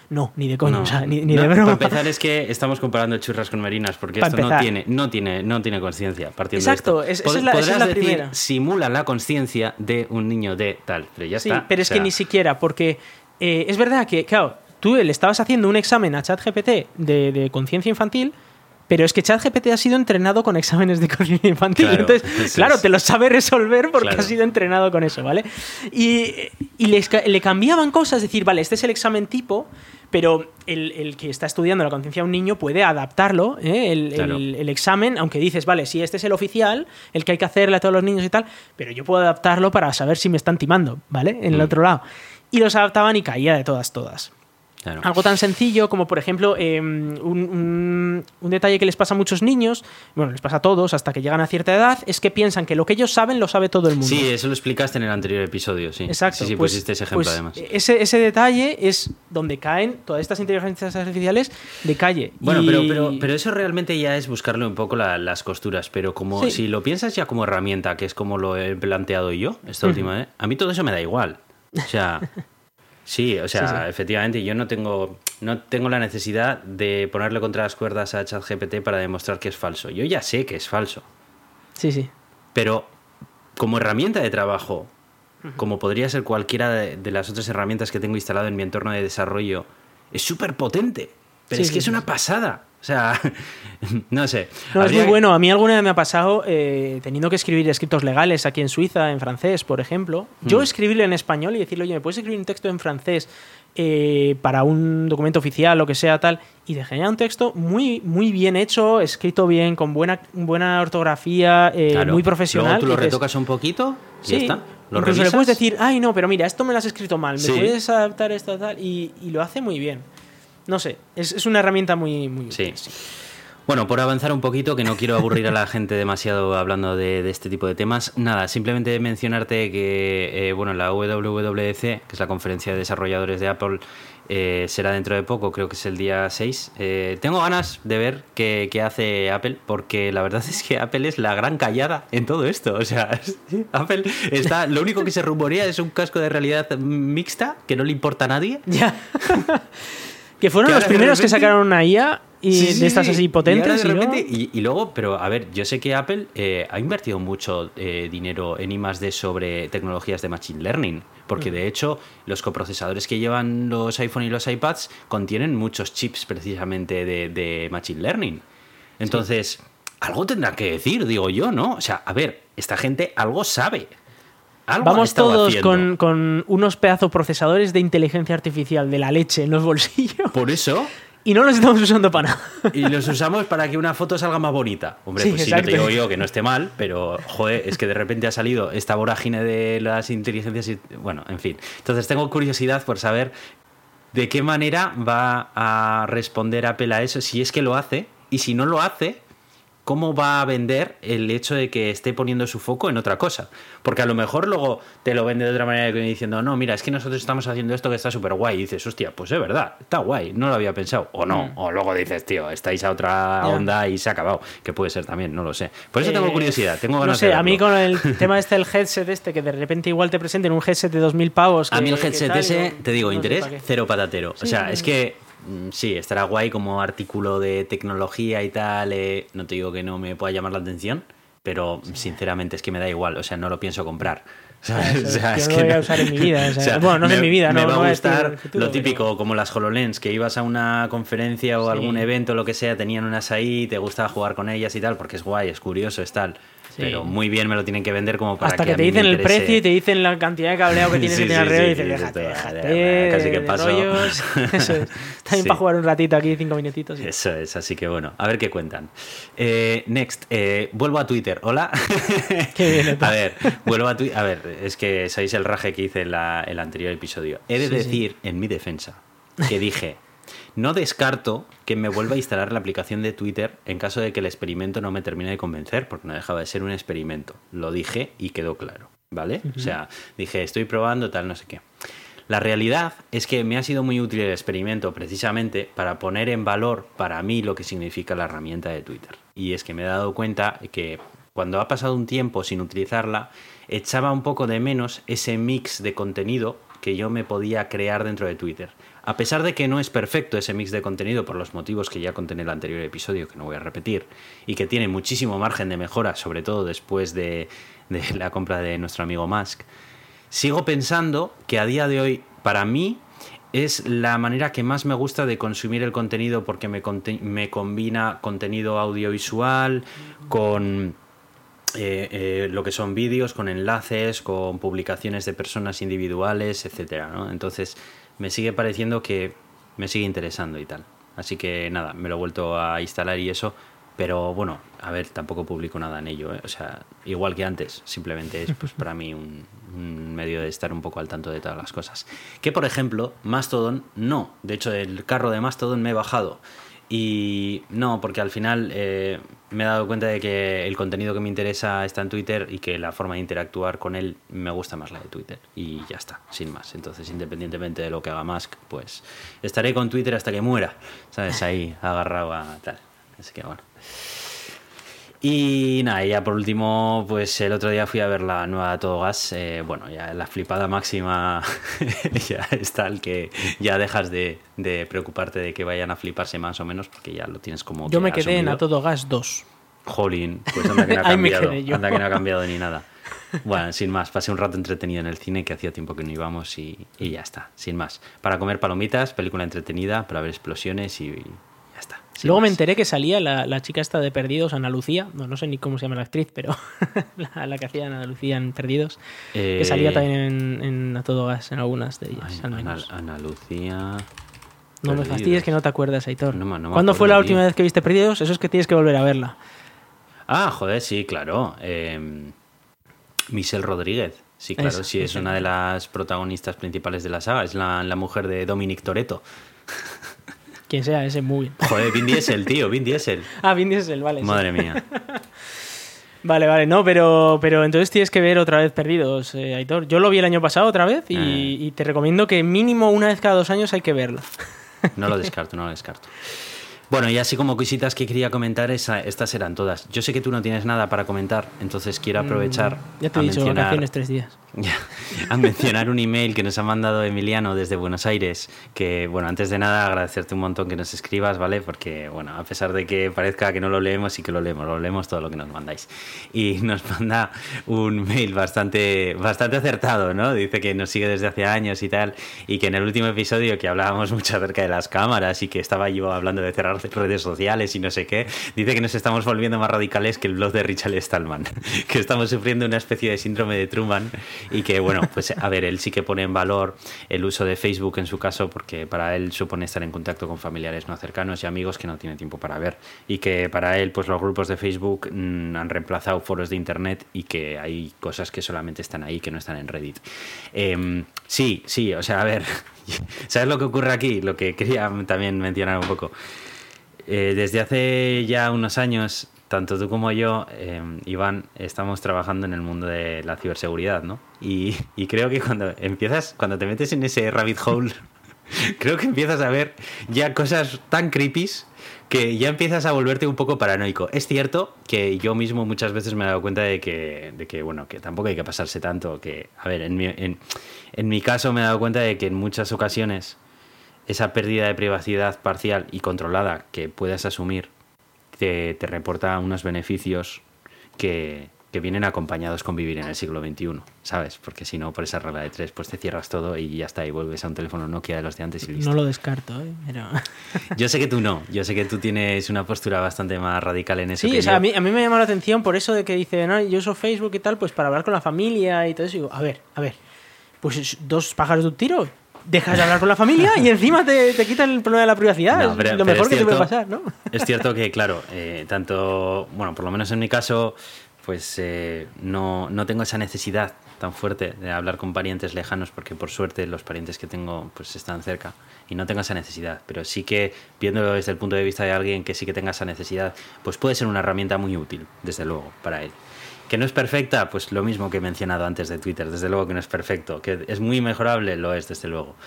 no, ni de coño, ni, de broma. Para empezar es que estamos comparando churras con merinas, porque esto no tiene, no tiene, no tiene conciencia. Exacto, de esto. Es, esa es la, primera. Simula la conciencia de un niño de tal, pero ya sí, pero es que ni siquiera, porque eh, es verdad que, claro, tú le estabas haciendo un examen a ChatGPT de, de conciencia infantil, pero es que ChatGPT ha sido entrenado con exámenes de conciencia infantil. Claro, Entonces, claro, te lo sabe resolver porque Claro. ha sido entrenado con eso, ¿vale? Y, y les ca- le cambiaban cosas, es decir, vale, este es el examen tipo, pero el, el que está estudiando la conciencia de un niño puede adaptarlo, ¿eh? el, Claro. el- el examen, aunque dices, vale, sí, este es el oficial, el que hay que hacerle a todos los niños y tal, pero yo puedo adaptarlo para saber si me están timando, ¿vale? En el Mm. otro lado. Y los adaptaban y caía de todas, todas. Claro. Algo tan sencillo como, por ejemplo, eh, un, un- un detalle que les pasa a muchos niños, bueno, les pasa a todos hasta que llegan a cierta edad, es que piensan que lo que ellos saben lo sabe todo el mundo. Sí, eso lo explicaste en el anterior episodio, sí. Exacto. Sí, sí, pues, pusiste ese ejemplo pues, además. Ese, ese detalle es donde caen todas estas inteligencias artificiales de calle. Bueno, Y- pero, pero, pero eso realmente ya es buscarle un poco la- las costuras. Pero como Sí. si lo piensas ya como herramienta, que es como lo he planteado yo esta última vez, a mí todo eso me da igual. O sea, sí, o sea, Sí, sí. efectivamente, yo no tengo, no tengo la necesidad de ponerle contra las cuerdas a ChatGPT para demostrar que es falso. Yo ya sé que es falso. Sí, sí. Pero como herramienta de trabajo, como podría ser cualquiera de, de las otras herramientas que tengo instalado en mi entorno de desarrollo, es súper potente. Pero Sí, es que es una pasada. O sea, no sé. No, es muy bueno. A mí alguna vez me ha pasado eh, teniendo que escribir escritos legales aquí en Suiza, en francés, por ejemplo. Yo Mm. escribirle en español y decirle, oye, ¿me puedes escribir un texto en francés eh, para un documento oficial, lo que sea, tal? Y de generar un texto muy, muy bien hecho, escrito bien, con buena, buena ortografía, eh, Claro. muy profesional. Luego tú lo dices, retocas un poquito y Sí, ya está. Lo incluso le puedes decir, ay, no, pero mira, esto me lo has escrito mal, ¿me Sí. puedes adaptar esto tal? Y, y lo hace muy bien. No sé, es, es una herramienta muy, muy Sí. Bueno, por avanzar un poquito, que no quiero aburrir a la gente demasiado hablando de, de este tipo de temas, nada, simplemente mencionarte que, eh, bueno, la WWDC, que es la conferencia de desarrolladores de Apple, eh, será dentro de poco, creo que es el día 6. Eh, tengo ganas de ver qué, qué hace Apple, porque la verdad es que Apple es la gran callada en todo esto. O sea, Apple está, lo único que se rumorea es un casco de realidad mixta que no le importa a nadie. Ya. que fueron Que los primeros que sacaron una IA y Sí, de estas sí. así potentes. de y luego- repente- y- y luego, pero a ver, yo sé que Apple eh, ha invertido mucho eh, dinero en I+D sobre tecnologías de Machine Learning, porque Mm. de hecho los coprocesadores que llevan los iPhone y los iPads contienen muchos chips precisamente de, de Machine Learning. Entonces, algo tendrá que decir, digo yo, ¿no? O sea, a ver, esta gente algo sabe. Vamos todos con, con unos pedazos procesadores de inteligencia artificial de la leche en los bolsillos Por eso, y no los estamos usando para nada. Y los usamos para que una foto salga más bonita. Hombre, Sí, pues sí, no te digo yo que no esté mal, pero joder, es que de repente ha salido esta vorágine de las inteligencias. y- Bueno, en fin. Entonces tengo curiosidad por saber de qué manera va a responder Apple a eso, si es que lo hace, y si no lo hace, cómo va a vender el hecho de que esté poniendo su foco en otra cosa. Porque a lo mejor luego te lo vende de otra manera diciendo, no, mira, es que nosotros estamos haciendo esto que está súper guay. Y dices, hostia, pues es verdad, está guay, no lo había pensado. O no, Mm. o luego dices, tío, estáis a otra onda y se ha acabado. Que puede ser también, no lo sé. Por eso Eh, tengo curiosidad, tengo ganas No sé, de a mí con el tema este del headset este, que de repente igual te presenten un headset de 2.000 pavos. A que- mí el headset ese, te digo, no interés cero patatero. Sí, o sea, es que sí, estará guay como artículo de tecnología y tal. eh, no te digo que no me pueda llamar la atención, pero sinceramente es que me da igual. O sea, no lo pienso comprar. ¿sabes? Eso, O sea, yo es no que lo voy a usar en mi vida, o sea, o sea, bueno, no me- en mi vida, me no- va a gustar futuro, lo típico, pero- como las HoloLens, que ibas a una conferencia o Sí. algún evento, lo que sea, tenían unas ahí, te gustaba jugar con ellas y tal, porque es guay, es curioso, es tal. Sí. Pero muy bien me lo tienen que vender como para Hasta que a te dicen el interese. precio y te dicen la cantidad de cableado que tienes Sí, que tener alrededor sí, y dices, sí, déjate, déjate, casi que paso. rollos. Eso es. Está bien Sí. para jugar un ratito aquí, cinco minutitos. y- Eso es, así que bueno, a ver qué cuentan. Eh, next, eh, vuelvo a Twitter. Hola. Qué bien, a ver, vuelvo a Twitter. A ver, es que sabéis el raje que hice en la- el anterior episodio. He de decir, en mi defensa, que dije. No descarto que me vuelva a instalar la aplicación de Twitter en caso de que el experimento no me termine de convencer, porque no dejaba de ser un experimento. Lo dije y quedó claro, ¿vale? O sea, dije, estoy probando tal, no sé qué. La realidad es que me ha sido muy útil el experimento precisamente para poner en valor para mí lo que significa la herramienta de Twitter. Y es que me he dado cuenta que cuando ha pasado un tiempo sin utilizarla, echaba un poco de menos ese mix de contenido que yo me podía crear dentro de Twitter. A pesar de que no es perfecto ese mix de contenido por los motivos que ya conté en el anterior episodio, que no voy a repetir, y que tiene muchísimo margen de mejora, sobre todo después de, la compra de nuestro amigo Musk, sigo pensando que a día de hoy, para mí, es la manera que más me gusta de consumir el contenido porque me, me combina contenido audiovisual con eh, eh, lo que son vídeos, con enlaces, con publicaciones de personas individuales, etcétera, ¿no? Entonces me sigue pareciendo que me sigue interesando y tal. Así que nada, me lo he vuelto a instalar y eso. Pero bueno, a ver, tampoco publico nada en ello. ¿eh? O sea, igual que antes, simplemente es pues, para mí un, un, medio de estar un poco al tanto de todas las cosas. Que por ejemplo, Mastodon no. De hecho, el carro de Mastodon me he bajado. Y no, porque al final eh, me he dado cuenta de que el contenido que me interesa está en Twitter y que la forma de interactuar con él me gusta más la de Twitter. Y ya está, sin más. Entonces, independientemente de lo que haga Musk, pues estaré con Twitter hasta que muera. ¿Sabes? Ahí, agarrado a tal. Así que bueno. Y nada, ya por último, pues el otro día fui a ver la nueva Todo Gas. Eh, bueno, ya la flipada máxima ya es tal que ya dejas de, preocuparte de que vayan a fliparse más o menos porque ya lo tienes como. Yo me quedé en A Todo Gas 2. Jolín, pues anda que no ha cambiado. anda que no ha cambiado ni nada. Bueno, sin más, pasé un rato entretenido en el cine que hacía tiempo que no íbamos y, y ya está, sin más. Para comer palomitas, película entretenida, para ver explosiones y, Luego me enteré que salía la, chica esta de Perdidos, Ana Lucía, no, no sé ni cómo se llama la actriz, pero la, que hacía Ana Lucía en Perdidos, que salía eh, también en, A Todo Gas, en algunas de ellas, al menos. Ana, Lucía... No me fastidies que no te acuerdas, Aitor. ¿Cuándo fue la última vez que viste Perdidos? Eso es que tienes que volver a verla. Ah, joder, sí, claro. Eh, Michelle Rodríguez. Sí, claro, sí, es una de las protagonistas principales de la saga. Es la, la mujer de Dominic Toretto. Quien sea, ese muy bien. Joder, Vin Diesel, tío, Vin Diesel. ah, Vin Diesel, vale. Madre mía. Vale, vale, no, pero, pero entonces tienes que ver otra vez Perdidos, eh, Aitor. Yo lo vi el año pasado otra vez y, eh. y, te recomiendo que mínimo una vez cada dos años hay que verlo. no lo descarto, no lo descarto. Bueno, y así como cositas que quería comentar, esa, estas eran todas. Yo sé que tú no tienes nada para comentar, entonces quiero mm, aprovechar. ya te he dicho, mencionar, tres días. A mencionar un email que nos ha mandado Emiliano desde Buenos Aires. Que, bueno, antes de nada, agradecerte un montón que nos escribas, ¿vale? Porque, bueno, a pesar de que parezca que no lo leemos, sí que lo leemos, lo leemos todo lo que nos mandáis. Y nos manda un mail bastante, bastante acertado, ¿no? Dice que nos sigue desde hace años y tal, y que en el último episodio que hablábamos mucho acerca de las cámaras y que estaba yo hablando de cerrar redes sociales y no sé qué, dice que nos estamos volviendo más radicales que el blog de Richard Stallman, que estamos sufriendo una especie de síndrome de Truman y que, bueno, pues a ver, él sí que pone en valor el uso de Facebook en su caso porque para él supone estar en contacto con familiares no cercanos y amigos que no tiene tiempo para ver y que para él pues los grupos de Facebook mm, han reemplazado foros de Internet y que hay cosas que solamente están ahí que no están en Reddit. Em, sí, sí, o sea, a ver, ¿sabes lo que ocurre aquí? Lo que quería también mencionar un poco. Eh, desde hace ya unos años, tanto tú como yo, eh, Iván, estamos trabajando en el mundo de la ciberseguridad, ¿no? Y, creo que cuando empiezas, cuando te metes en ese rabbit hole, creo que empiezas a ver ya cosas tan creepy que ya empiezas a volverte un poco paranoico. Es cierto que yo mismo muchas veces me he dado cuenta de que, de que bueno, que tampoco hay que pasarse tanto, que, a ver, en mi, en mi caso me he dado cuenta de que en muchas ocasiones esa pérdida de privacidad parcial y controlada que puedas asumir te, te reporta unos beneficios que, que, vienen acompañados con vivir en el siglo XXI, ¿sabes? Porque si no, por esa regla de tres, pues te cierras todo y ya está, y vuelves a un teléfono Nokia de los de antes y listo. No lo descarto, ¿eh? yo sé que tú no, yo sé que tú tienes una postura bastante más radical en eso. Sí, o sea, a, mí, a mí me llama la atención por eso de que dice, no, yo uso Facebook y tal, pues para hablar con la familia y todo eso. Y digo, a ver, a ver, pues dos pájaros de un tiro dejas de hablar con la familia y encima te, te quitan el problema de la privacidad. es lo mejor que te puede pasar, ¿no? Es cierto que, claro, eh, tanto, bueno, por lo menos en mi caso, pues eh, no, no, tengo esa necesidad tan fuerte de hablar con parientes lejanos porque por suerte los parientes que tengo pues están cerca y no tengo esa necesidad pero sí que viéndolo desde el punto de vista de alguien que sí que tenga esa necesidad pues puede ser una herramienta muy útil desde luego para él ¿Que no es perfecta? Pues lo mismo que he mencionado antes de Twitter, desde luego que no es perfecto. ¿Que es muy mejorable? Lo es, desde luego.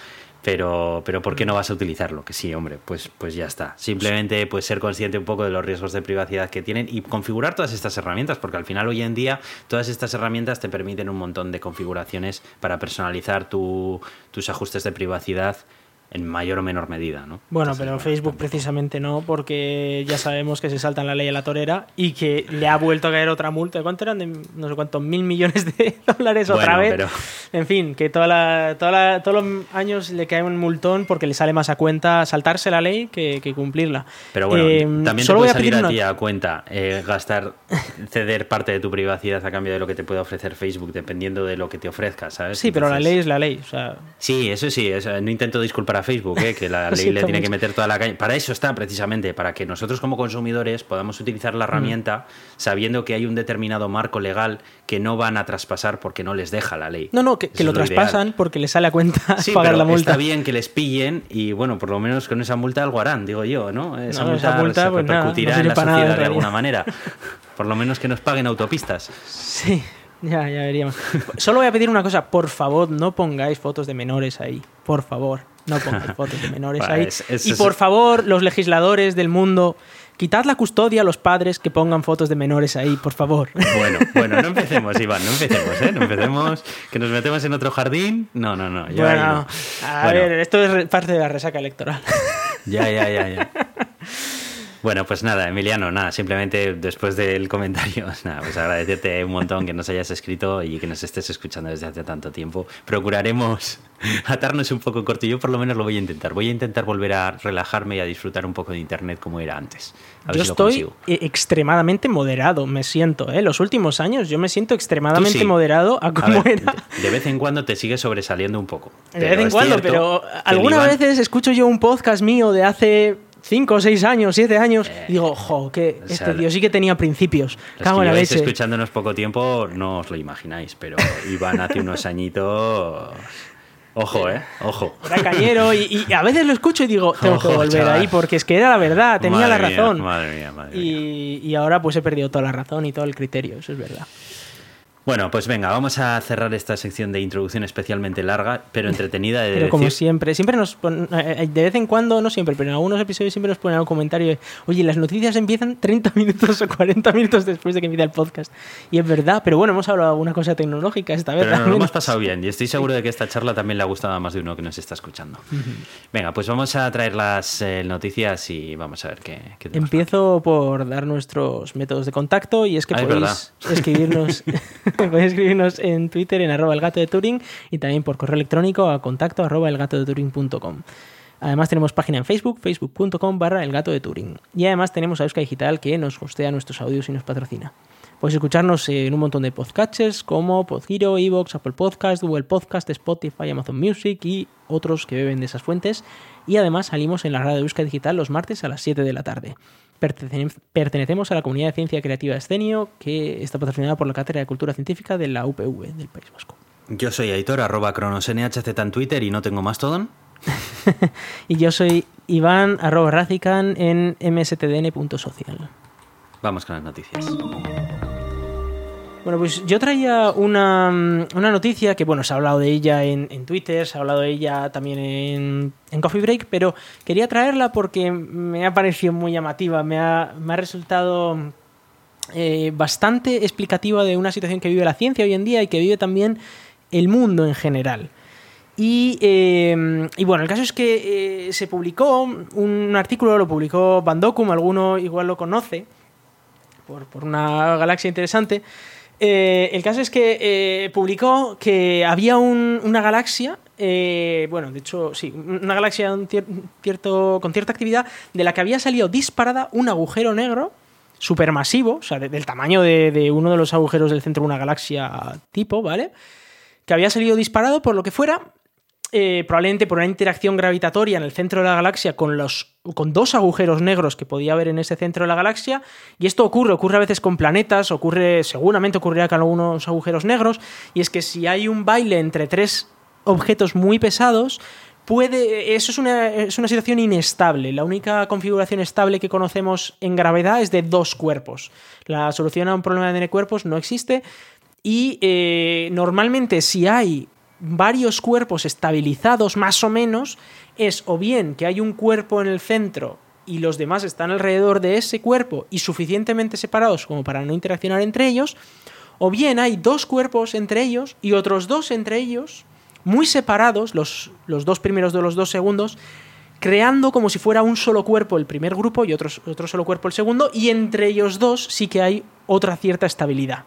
Pero, pero ¿por qué no vas a utilizarlo? Que sí, hombre, pues, pues ya está. Simplemente pues ser consciente un poco de los riesgos de privacidad que tienen y configurar todas estas herramientas, porque al final hoy en día todas estas herramientas te permiten un montón de configuraciones para personalizar tus ajustes de privacidad en mayor o menor medida, ¿no? Bueno, pero Facebook precisamente no, porque ya sabemos que se saltan la ley a la torera y que le ha vuelto a caer otra multa. ¿Cuánto eran? De no sé cuántos mil millones de dólares otra vez. En fin, que toda la, toda todos los años le cae un multón porque le sale más a cuenta saltarse la ley que, cumplirla. Pero bueno, eh, también te puede salir a, ti a cuenta eh, gastar, ceder parte de tu privacidad a cambio de lo que te puede ofrecer Facebook, dependiendo de lo que te ofrezca, ¿sabes? Sí, pero la ley es la ley. O sea... Sí, eso sí, no intento disculpar a Facebook, ¿eh? que la ley le tiene que meter toda la calle. Para eso está precisamente, para que nosotros como consumidores podamos utilizar la mm. herramienta sabiendo que hay un determinado marco legal que no van a traspasar porque no les deja la ley. No, no, que, lo, traspasan porque les sale a cuenta pagar la multa. Está bien que les pillen y bueno, por lo menos con esa multa algo harán, digo yo, ¿no? Esa multa, se pues repercutirá en la sociedad de alguna manera. Por lo menos que nos paguen autopistas. Sí. Ya, ya veríamos. Solo voy a pedir una cosa, por favor, no pongáis fotos de menores ahí, por favor. No pongáis fotos de menores ahí. y por favor, los legisladores del mundo, quitad la custodia a los padres que pongan fotos de menores ahí, por favor. Bueno, bueno, no empecemos, Iván, no empecemos, ¿eh? No empecemos, que nos metemos en otro jardín. No, no, no. bueno, a ver, esto es parte de la resaca electoral. Ya, ya, ya, ya. Bueno, pues nada, Emiliano, nada, simplemente después del comentario, nada, pues agradecerte un montón que nos hayas escrito y que nos estés escuchando desde hace tanto tiempo. Procuraremos atarnos un poco corto. Yo por lo menos lo voy a intentar. Voy a intentar volver a relajarme y a disfrutar un poco de Internet como era antes. yo estoy e-, extremadamente moderado, me siento. ¿eh? Los últimos años yo me siento extremadamente moderado a como era. De vez en cuando te sigue sobresaliendo un poco. De vez en cuando, pero algunas veces escucho yo un podcast mío de hace 5, 6 años, 7 años, eh, digo, jo, que este tío sí que tenía principios. Cago en la leche. escuchándonos poco tiempo, no os lo imagináis, pero Iván hace unos añitos. Ojo, eh, ojo. Era cañero y, a veces lo escucho y digo, tengo que volver ahí porque es que era la verdad, tenía la razón. madre mía, madre y, y ahora pues he perdido toda la razón y todo el criterio, eso es verdad. Bueno, pues venga, vamos a cerrar esta sección de introducción especialmente larga, pero entretenida. De pero como siempre, siempre nos eh, eh, de vez en cuando, no siempre, pero en algunos episodios siempre nos ponen un comentario oye, las noticias empiezan 30 minutos o 40 minutos después de que empiece el podcast. Y es verdad, pero bueno, hemos hablado de alguna cosa tecnológica esta vez. Pero nos lo hemos pasado bien y estoy seguro de que esta charla también le ha gustado a más de uno que nos está escuchando. Venga, pues vamos a traer las eh, noticias y vamos a ver qué, Empiezo por dar nuestros métodos de contacto y es que podéis escribirnos... Podéis escribirnos en Twitter en arroba el gato de Turing y también por correo electrónico a contacto arroba elgatodeturing.com. Además tenemos página en Facebook, facebook.com barra el gato de Turing. Y además tenemos a Euska Digital que nos hostea nuestros audios y nos patrocina. Podéis escucharnos en un montón de podcatchers como Podhero, Evox, Apple Podcast, Google Podcast, Spotify, Amazon Music y otros que beben de esas fuentes. Y además salimos en la radio de Euska Digital los martes a las 7 de la tarde. Pertenecemos a la comunidad de ciencia creativa Escenio, que está patrocinada por la Cátedra de Cultura Científica de la UPV del País Vasco. Yo soy Aitor, arroba cronosnhz en Twitter y no tengo más todo. y yo soy Iván, arroba racican en mstdn.social. Vamos con las noticias. Bueno, pues yo traía una, noticia que, bueno, se ha hablado de ella en, Twitter, se ha hablado de ella también en, Coffee Break, pero quería traerla porque me ha parecido muy llamativa, me ha, resultado eh, bastante explicativa de una situación que vive la ciencia hoy en día y que vive también el mundo en general. Y, eh, bueno, el caso es que eh, se publicó un artículo, lo publicó Bandokum, alguno igual lo conoce, por, por una galaxia interesante, eh, el caso es que eh, publicó que había una galaxia, eh, bueno, de hecho, sí, una galaxia con cierta actividad, de la que había salido disparada un agujero negro supermasivo, o sea, del tamaño de, uno de los agujeros del centro de una galaxia tipo, ¿vale? Que había salido disparado por lo que fuera, eh, probablemente por una interacción gravitatoria en el centro de la galaxia con, los, con dos agujeros negros que podía haber en ese centro de la galaxia. Y esto ocurre, ocurre a veces con planetas, ocurre, seguramente ocurrirá con algunos agujeros negros. Y es que si hay un baile entre tres objetos muy pesados, puede. Eso es una, es una situación inestable. La única configuración estable que conocemos en gravedad es de dos cuerpos. La solución a un problema de cuerpos no existe. Y eh, normalmente si hay varios cuerpos estabilizados más o menos es o bien que hay un cuerpo en el centro y los demás están alrededor de ese cuerpo y suficientemente separados como para no interaccionar entre ellos, o bien hay dos cuerpos entre ellos y otros dos entre ellos, muy separados, los, los dos primeros de los dos segundos, creando como si fuera un solo cuerpo el primer grupo y otro, otro solo cuerpo el segundo, y entre ellos dos sí que hay otra cierta estabilidad.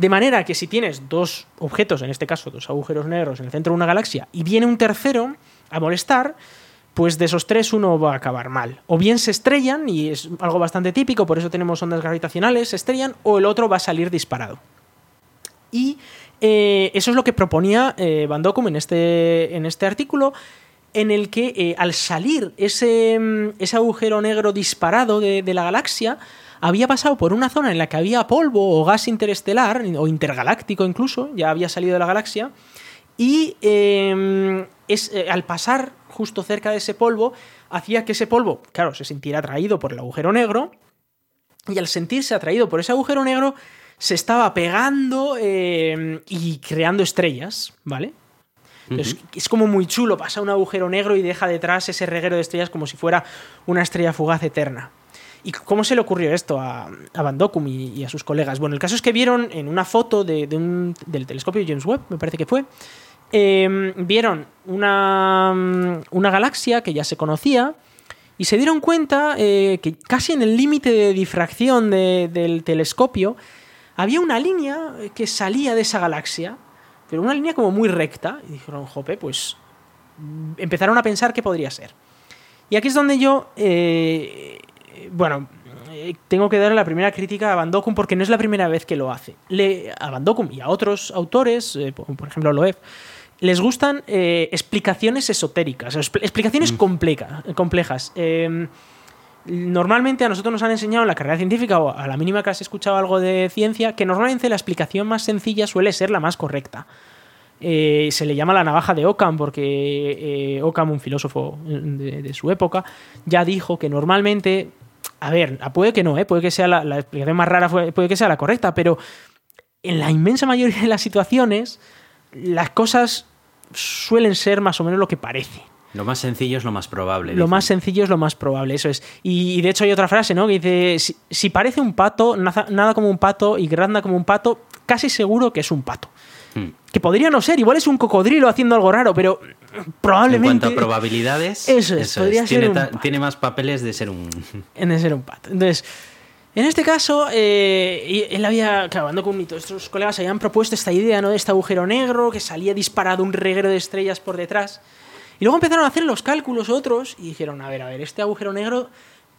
De manera que si tienes dos objetos, en este caso dos agujeros negros en el centro de una galaxia, y viene un tercero a molestar, pues de esos tres uno va a acabar mal. O bien se estrellan, y es algo bastante típico, por eso tenemos ondas gravitacionales, se estrellan, o el otro va a salir disparado. Y eh, eso es lo que proponía eh, Van Dokum en este, en este artículo, en el que eh, al salir ese, mm, ese, agujero negro disparado de, de, la galaxia, había pasado por una zona en la que había polvo o gas interestelar, o intergaláctico incluso, ya había salido de la galaxia, y eh, es, eh, al pasar justo cerca de ese polvo, hacía que ese polvo, claro, se sintiera atraído por el agujero negro, y al sentirse atraído por ese agujero negro, se estaba pegando eh, y creando estrellas, ¿vale? Entonces, uh -huh. es como muy chulo, pasa un agujero negro y deja detrás ese reguero de estrellas como si fuera una estrella fugaz eterna. ¿Y cómo se le ocurrió esto a, a Van Dokum y, a sus colegas? Bueno, el caso es que vieron en una foto de, un, del telescopio James Webb, me parece que fue, eh, vieron una, una, galaxia que ya se conocía y se dieron cuenta eh, que casi en el límite de difracción de, del telescopio había una línea que salía de esa galaxia, pero una línea como muy recta. Y dijeron, jope, pues empezaron a pensar qué podría ser. Y aquí es donde yo, eh, bueno, tengo que darle la primera crítica a Van Dokum porque no es la primera vez que lo hace. Le, a Van Dokum y a otros autores, eh, por ejemplo Loeb, les gustan eh, explicaciones esotéricas, explicaciones mm. compleja, complejas. Eh, normalmente a nosotros nos han enseñado en la carrera científica o a la mínima que has escuchado algo de ciencia que normalmente la explicación más sencilla suele ser la más correcta. Eh, se le llama la navaja de Occam porque eh, Occam, un filósofo de, de, su época, ya dijo que normalmente, a ver, puede que no, ¿eh? puede que sea la, la explicación más rara, puede que sea la correcta, pero en la inmensa mayoría de las situaciones las cosas suelen ser más o menos lo que parece. Lo más sencillo es lo más probable. Lo dicen. más sencillo es lo más probable, eso es. Y, y, de hecho hay otra frase, ¿no? Que dice, si, si parece un pato, nada, nada, como un pato y granda como un pato, casi seguro que es un pato. Que podría no ser, igual es un cocodrilo haciendo algo raro, pero probablemente... En cuanto a probabilidades, eso es, eso podría es. ser Tiene, un pato. tiene, más papeles de ser un... De ser un pato. Entonces... En este caso, eh, él había, claro, hablando con nuestros colegas, habían propuesto esta idea ¿no? de este agujero negro que salía disparado un reguero de estrellas por detrás. Y luego empezaron a hacer los cálculos otros y dijeron, a ver, a ver, este agujero negro,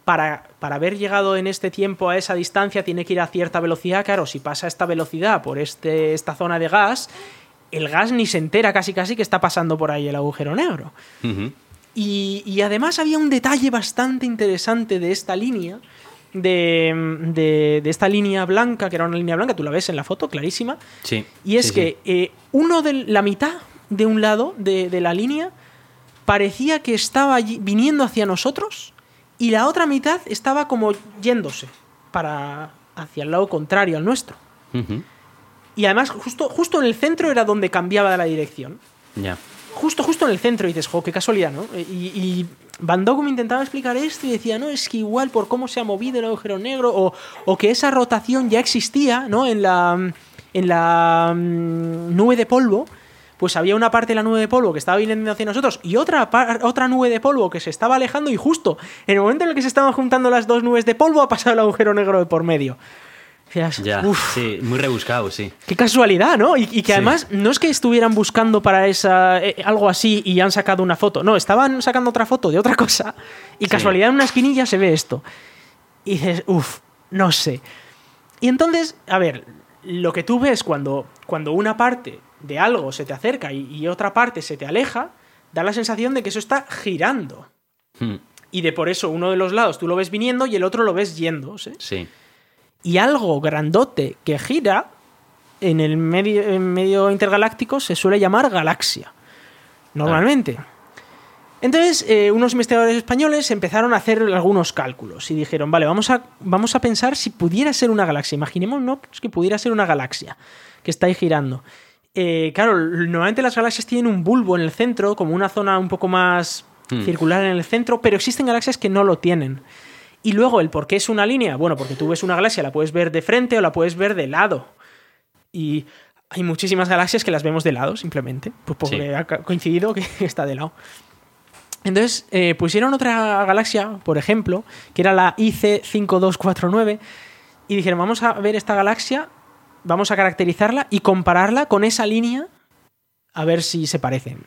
para, para haber llegado en este tiempo a esa distancia, tiene que ir a cierta velocidad. Claro, si pasa esta velocidad por este, esta zona de gas, el gas ni se entera casi casi que está pasando por ahí el agujero negro. Uh -huh. y, y además había un detalle bastante interesante de esta línea, de, de, de, esta línea blanca, que era una línea blanca, tú la ves en la foto, clarísima. Sí. Y es sí, que sí. Eh, uno de la mitad de un lado de, de, la línea parecía que estaba viniendo hacia nosotros y la otra mitad estaba como yéndose para hacia el lado contrario al nuestro. Uh -huh. Y además, justo, justo en el centro era donde cambiaba la dirección. Ya. Yeah. Justo, justo en el centro y dices, jo, qué casualidad, ¿no? Y, y Van Dokum intentaba explicar esto y decía, no, es que igual por cómo se ha movido el agujero negro o, o que esa rotación ya existía, ¿no? En la, en la um, nube de polvo, pues había una parte de la nube de polvo que estaba viniendo hacia nosotros y otra, otra nube de polvo que se estaba alejando y justo en el momento en el que se estaban juntando las dos nubes de polvo ha pasado el agujero negro de por medio. Ya, uf, sí, muy rebuscado, sí. Qué casualidad, ¿no? Y, y que sí. además no es que estuvieran buscando para esa eh, algo así y han sacado una foto. No, estaban sacando otra foto de otra cosa y sí. casualidad en una esquinilla se ve esto. Y dices, uff, no sé. Y entonces, a ver, lo que tú ves cuando, cuando una parte de algo se te acerca y, y otra parte se te aleja, da la sensación de que eso está girando. Hmm. Y de por eso uno de los lados tú lo ves viniendo y el otro lo ves yendo. ¿sí? sí y algo grandote que gira en el medio, en medio intergaláctico se suele llamar galaxia. Normalmente. Ah. Entonces, eh, unos investigadores españoles empezaron a hacer algunos cálculos y dijeron, vale, vamos a, vamos a pensar si pudiera ser una galaxia. Imaginemos ¿no? que pudiera ser una galaxia que está ahí girando. Eh, claro, normalmente las galaxias tienen un bulbo en el centro, como una zona un poco más hmm. circular en el centro, pero existen galaxias que no lo tienen. Y luego el por qué es una línea, bueno, porque tú ves una galaxia, la puedes ver de frente o la puedes ver de lado. Y hay muchísimas galaxias que las vemos de lado, simplemente, pues porque ha coincidido que está de lado. Entonces eh, pusieron otra galaxia, por ejemplo, que era la IC5249, y dijeron, vamos a ver esta galaxia, vamos a caracterizarla y compararla con esa línea, a ver si se parecen.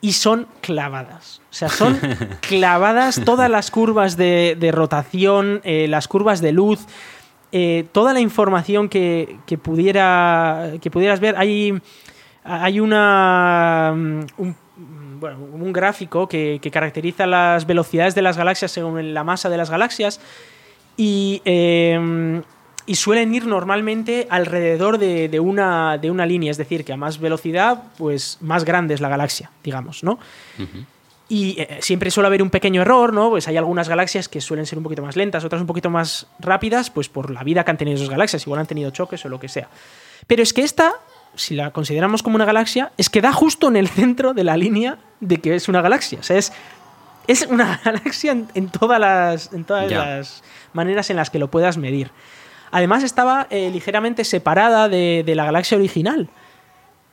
Y son clavadas. O sea, son clavadas todas las curvas de, rotación, eh, las curvas de luz, eh, toda la información que, pudiera, que pudieras ver. Hay, hay una, un bueno, un gráfico que, caracteriza las velocidades de las galaxias según la masa de las galaxias y, em, y suelen ir normalmente alrededor de, una, de una línea, es decir, que a más velocidad, pues más grande es la galaxia, digamos, ¿no? Y eh, siempre suele haber un pequeño error, ¿no? Pues hay algunas galaxias que suelen ser un poquito más lentas, otras un poquito más rápidas, pues por la vida que han tenido esas galaxias, igual han tenido choques o lo que sea. Pero es que esta si la consideramos como una galaxia, es que da justo en el centro de la línea de que es una galaxia. O sea, es, es una galaxia en, todas, las, en todas las maneras en las que lo puedas medir. Además, estaba eh, ligeramente separada de, la galaxia original.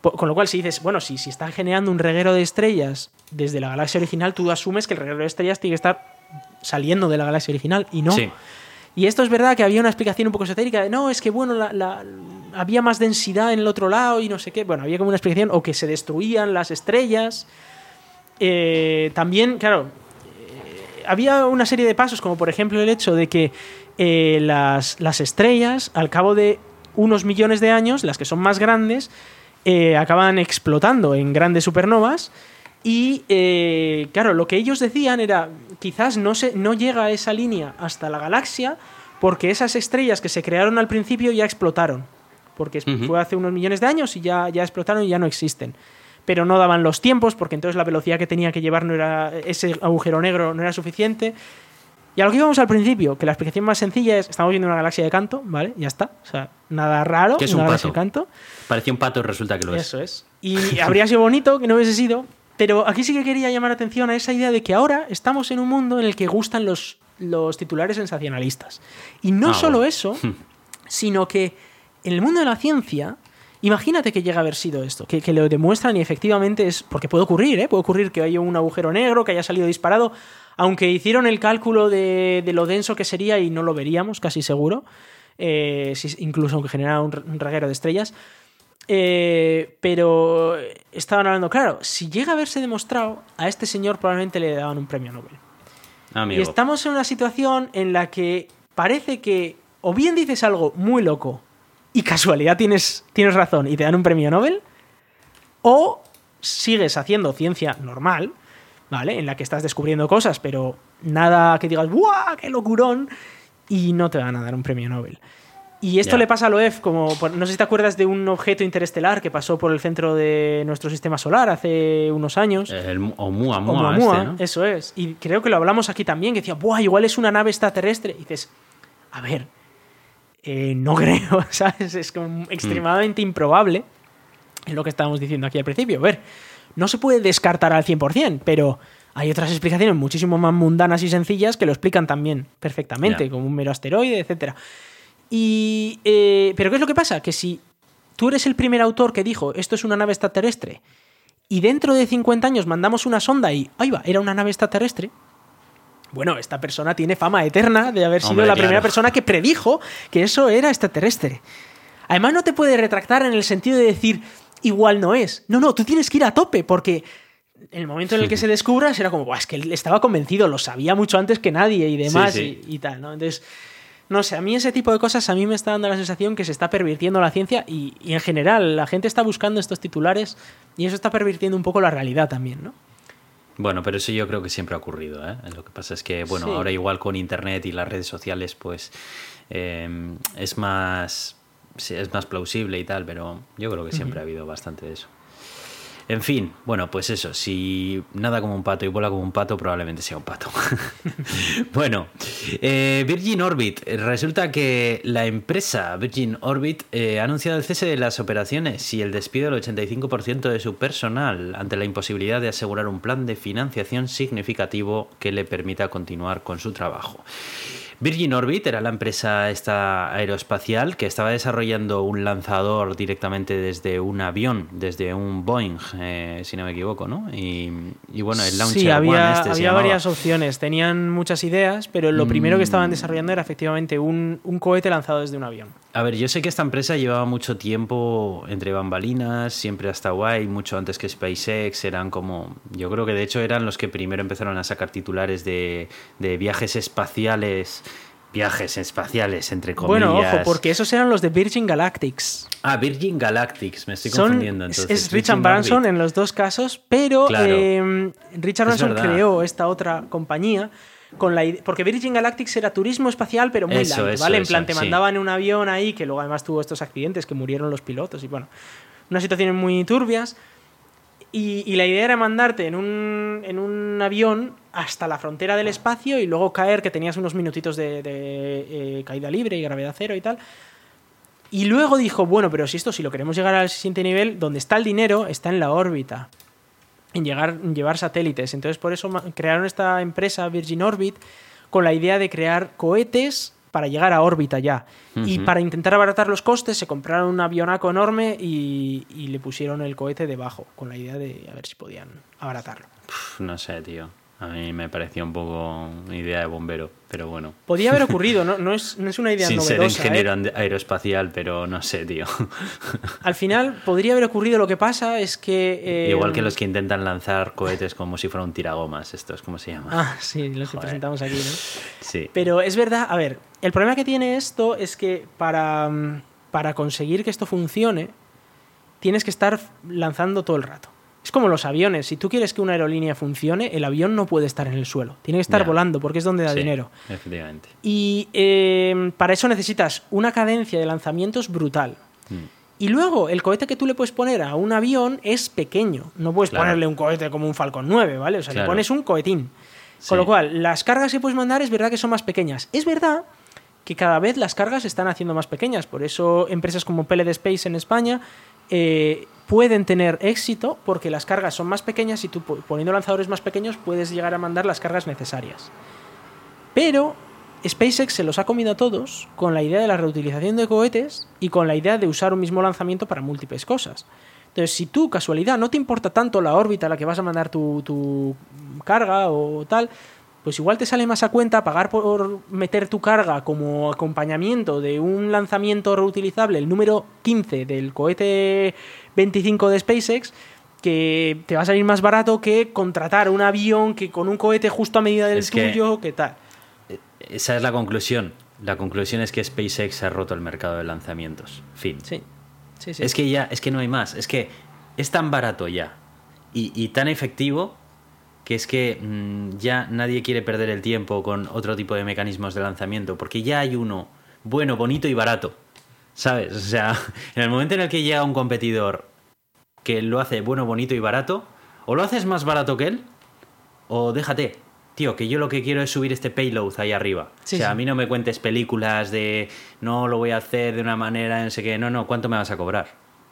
Con lo cual, si dices, bueno, si, si está generando un reguero de estrellas desde la galaxia original, tú asumes que el reguero de estrellas tiene que estar saliendo de la galaxia original. Y no. Y esto es verdad que había una explicación un poco esotérica de no, es que bueno, había más densidad en el otro lado y no sé qué. Bueno, había como una explicación, o que se destruían las estrellas. Eh, también, claro, eh, había una serie de pasos, como por ejemplo el hecho de que eh, las, las, estrellas, al cabo de unos millones de años, las que son más grandes, acaban explotando en grandes supernovas y eh, claro, lo que ellos decían era, quizás no, se, no llega a esa línea hasta la galaxia porque esas estrellas que se crearon al principio ya explotaron. Porque fue hace unos millones de años y ya, ya explotaron y ya no existen. Pero no daban los tiempos porque entonces la velocidad que tenía que llevar no era, ese agujero negro no era suficiente. Y a lo que íbamos al principio, que la explicación más sencilla es, estamos viendo una galaxia de canto, ¿vale? Ya está. O sea, nada raro. es una un galaxia de canto. Parecía un pato y resulta que lo es. Eso es. Y habría sido bonito que no hubiese sido, pero aquí sí que quería llamar atención a esa idea de que ahora estamos en un mundo en el que gustan los, los titulares sensacionalistas. Y no ah, solo eso, sino que en el mundo de la ciencia, imagínate que llega a haber sido esto, que, lo demuestran y efectivamente es. Porque puede ocurrir, ¿eh? Puede ocurrir que haya un agujero negro, que haya salido disparado. Aunque hicieron el cálculo de, lo denso que sería y no lo veríamos, casi seguro. Eh, incluso aunque generara un, un reguero de estrellas. Eh, pero estaban hablando, claro, si llega a haberse demostrado, a este señor probablemente le daban un premio Nobel. Y estamos en una situación en la que parece que o bien dices algo muy loco y casualidad tienes, tienes razón y te dan un premio Nobel, o sigues haciendo ciencia normal, ¿vale? En la que estás descubriendo cosas, pero nada que digas, ¡buah, qué locurón! Y no te van a dar un premio Nobel. Y esto le pasa a Loef, como no sé si te acuerdas de un objeto interestelar que pasó por el centro de nuestro sistema solar hace unos años. El Oumuamua, este, eso es. Y creo que lo hablamos aquí también, que decía, ¡buah! Igual es una nave extraterrestre. Y dices, a ver, eh, no creo, ¿sabes? Es como extremadamente improbable. Es lo que estábamos diciendo aquí al principio. A ver, no se puede descartar al 100%, pero hay otras explicaciones muchísimo más mundanas y sencillas que lo explican también perfectamente, como un mero asteroide, etcétera. Y, eh, Pero ¿qué es lo que pasa? Que si tú eres el primer autor que dijo esto es una nave extraterrestre y dentro de 50 años mandamos una sonda y, ahí va, era una nave extraterrestre, bueno, esta persona tiene fama eterna de haber sido la primera persona que predijo que eso era extraterrestre. Además, no te puede retractar en el sentido de decir, igual no es. No, no, tú tienes que ir a tope, porque en el momento en el que se descubra será como, es que él estaba convencido, lo sabía mucho antes que nadie y demás Y, y, tal, ¿no? Entonces, no sé, a mí ese tipo de cosas a mí me está dando la sensación que se está pervirtiendo la ciencia y, en general la gente está buscando estos titulares y eso está pervirtiendo un poco la realidad también, ¿no? Bueno, pero eso yo creo que siempre ha ocurrido. ¿eh? Lo que pasa es que, bueno, ahora igual con Internet y las redes sociales, pues em, es más es más plausible y tal, pero yo creo que siempre ha habido bastante de eso. En fin, bueno, pues eso, si nada como un pato y vuela como un pato, probablemente sea un pato. bueno, eh, Virgin Orbit. Resulta que la empresa Virgin Orbit eh, ha anunciado el cese de las operaciones y el despido del 85% de su personal ante la imposibilidad de asegurar un plan de financiación significativo que le permita continuar con su trabajo. Virgin Orbit era la empresa esta aeroespacial que estaba desarrollando un lanzador directamente desde un avión, desde un Boeing, eh, si no me equivoco, ¿no? Y, bueno, el Launcher sí, había, One este había varias opciones. Tenían muchas ideas, pero lo primero que estaban mm. desarrollando era efectivamente un, un cohete lanzado desde un avión. A ver, yo sé que esta empresa llevaba mucho tiempo entre bambalinas, siempre hasta guay, mucho antes que SpaceX, eran como, yo creo que de hecho eran los que primero empezaron a sacar titulares de, viajes espaciales viajes espaciales, entre comillas. Bueno, ojo, porque esos eran los de Virgin Galactics. Ah, Virgin Galactics, me estoy confundiendo entonces. Es Richard Branson en los dos casos, pero eh, Richard Branson creó esta otra compañía con la porque Virgin Galactic era turismo espacial pero muy light, ¿vale? En plan te mandaban en un avión ahí que luego además tuvo estos accidentes que murieron los pilotos y bueno, unas situaciones muy turbias. Y, la idea era mandarte en un, en un, avión hasta la frontera del espacio y luego caer, que tenías unos minutitos de, eh, caída libre y gravedad cero y tal. Y luego dijo, bueno, pero si esto, si lo queremos llegar al siguiente nivel, donde está el dinero, está en la órbita en llegar, llevar satélites. Entonces por eso crearon esta empresa Virgin Orbit con la idea de crear cohetes para llegar a órbita ya. Y para intentar abaratar los costes se compraron un avionaco enorme y, y, le pusieron el cohete debajo, con la idea de a ver si podían abaratarlo. no sé, tío. A mí me parecía un poco idea de bombero, pero bueno. Podía haber ocurrido, no, no, es, no es una idea Sin novedosa. ser ingeniero aeroespacial, pero no sé, tío. Al final podría haber ocurrido, lo que pasa es que... Eh, Igual que los que intentan lanzar cohetes como si fuera un tiragomas, esto es como se llama. Ah, sí, los que presentamos aquí, ¿no? Sí. Pero es verdad, a ver, el problema que tiene esto es que para, para conseguir que esto funcione, tienes que estar lanzando todo el rato. Es como los aviones. Si tú quieres que una aerolínea funcione, el avión no puede estar en el suelo. Tiene que estar volando porque es donde da dinero. Efectivamente. Y eh, para eso necesitas una cadencia de lanzamientos brutal. Mm. Y luego, el cohete que tú le puedes poner a un avión es pequeño. No puedes ponerle un cohete como un Falcon 9, ¿vale? O sea, le pones un cohetín. Con lo cual, las cargas que puedes mandar es verdad que son más pequeñas. Es verdad que cada vez las cargas se están haciendo más pequeñas. Por eso, empresas como Pellet Space en España eh, pueden tener éxito porque las cargas son más pequeñas y tú poniendo lanzadores más pequeños puedes llegar a mandar las cargas necesarias. Pero SpaceX se los ha comido a todos con la idea de la reutilización de cohetes y con la idea de usar un mismo lanzamiento para múltiples cosas. Entonces, si tú, casualidad, no te importa tanto la órbita a la que vas a mandar tu, tu carga o tal, pues igual te sale más a cuenta pagar por meter tu carga como acompañamiento de un lanzamiento reutilizable, el número 15 del cohete 25 de SpaceX, que te va a salir más barato que contratar un avión que con un cohete justo a medida del tuyo, ¿qué tal? Esa es la conclusión. La conclusión es que SpaceX ha roto el mercado de lanzamientos. Fin. Sí. sí, sí. Es que ya, es que no hay más. Es que es tan barato ya y tan efectivo que es que mm, ya nadie quiere perder el tiempo con otro tipo de mecanismos de lanzamiento, porque ya hay uno bueno, bonito y barato. ¿Sabes? O sea, en el momento en el que llega un competidor que lo hace bueno, bonito y barato, o lo haces más barato que él, o déjate, tío, que yo lo que quiero es subir este payload ahí arriba. o sea, a mí no me cuentes películas de no lo voy a hacer de una manera, no sé qué, no, no, ¿cuánto me vas a cobrar?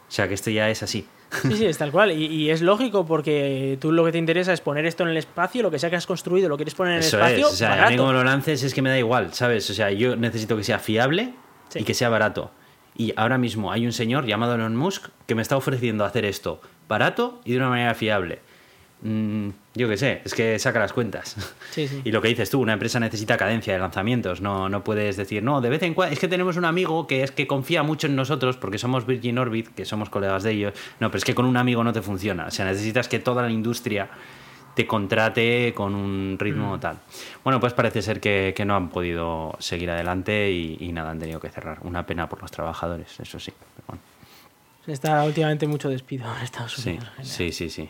O sea, que esto ya es así. Sí, sí, es tal cual. Y, es lógico porque tú lo que te interesa es poner esto en el espacio, lo que sea que has construido, lo quieres poner en el espacio. Es. O sea, a mí como lo lances es que me da igual, ¿sabes? O sea, yo necesito que sea fiable y que sea barato. Y ahora mismo hay un señor llamado Elon Musk que me está ofreciendo hacer esto barato y de una manera fiable. Mm, yo qué sé, es que saca las cuentas. Y lo que dices tú, una empresa necesita cadencia de lanzamientos. No, no puedes decir, no, de vez en cuando. Es que tenemos un amigo que es que confía mucho en nosotros porque somos Virgin Orbit, que somos colegas de ellos. No, pero es que con un amigo no te funciona. O sea, necesitas que toda la industria te contrate con un ritmo mm. tal. Bueno, pues parece ser que, no han podido seguir adelante y, nada, han tenido que cerrar. Una pena por los trabajadores, eso sí. Está últimamente mucho despido en Estados Unidos. Sí, sí, sí.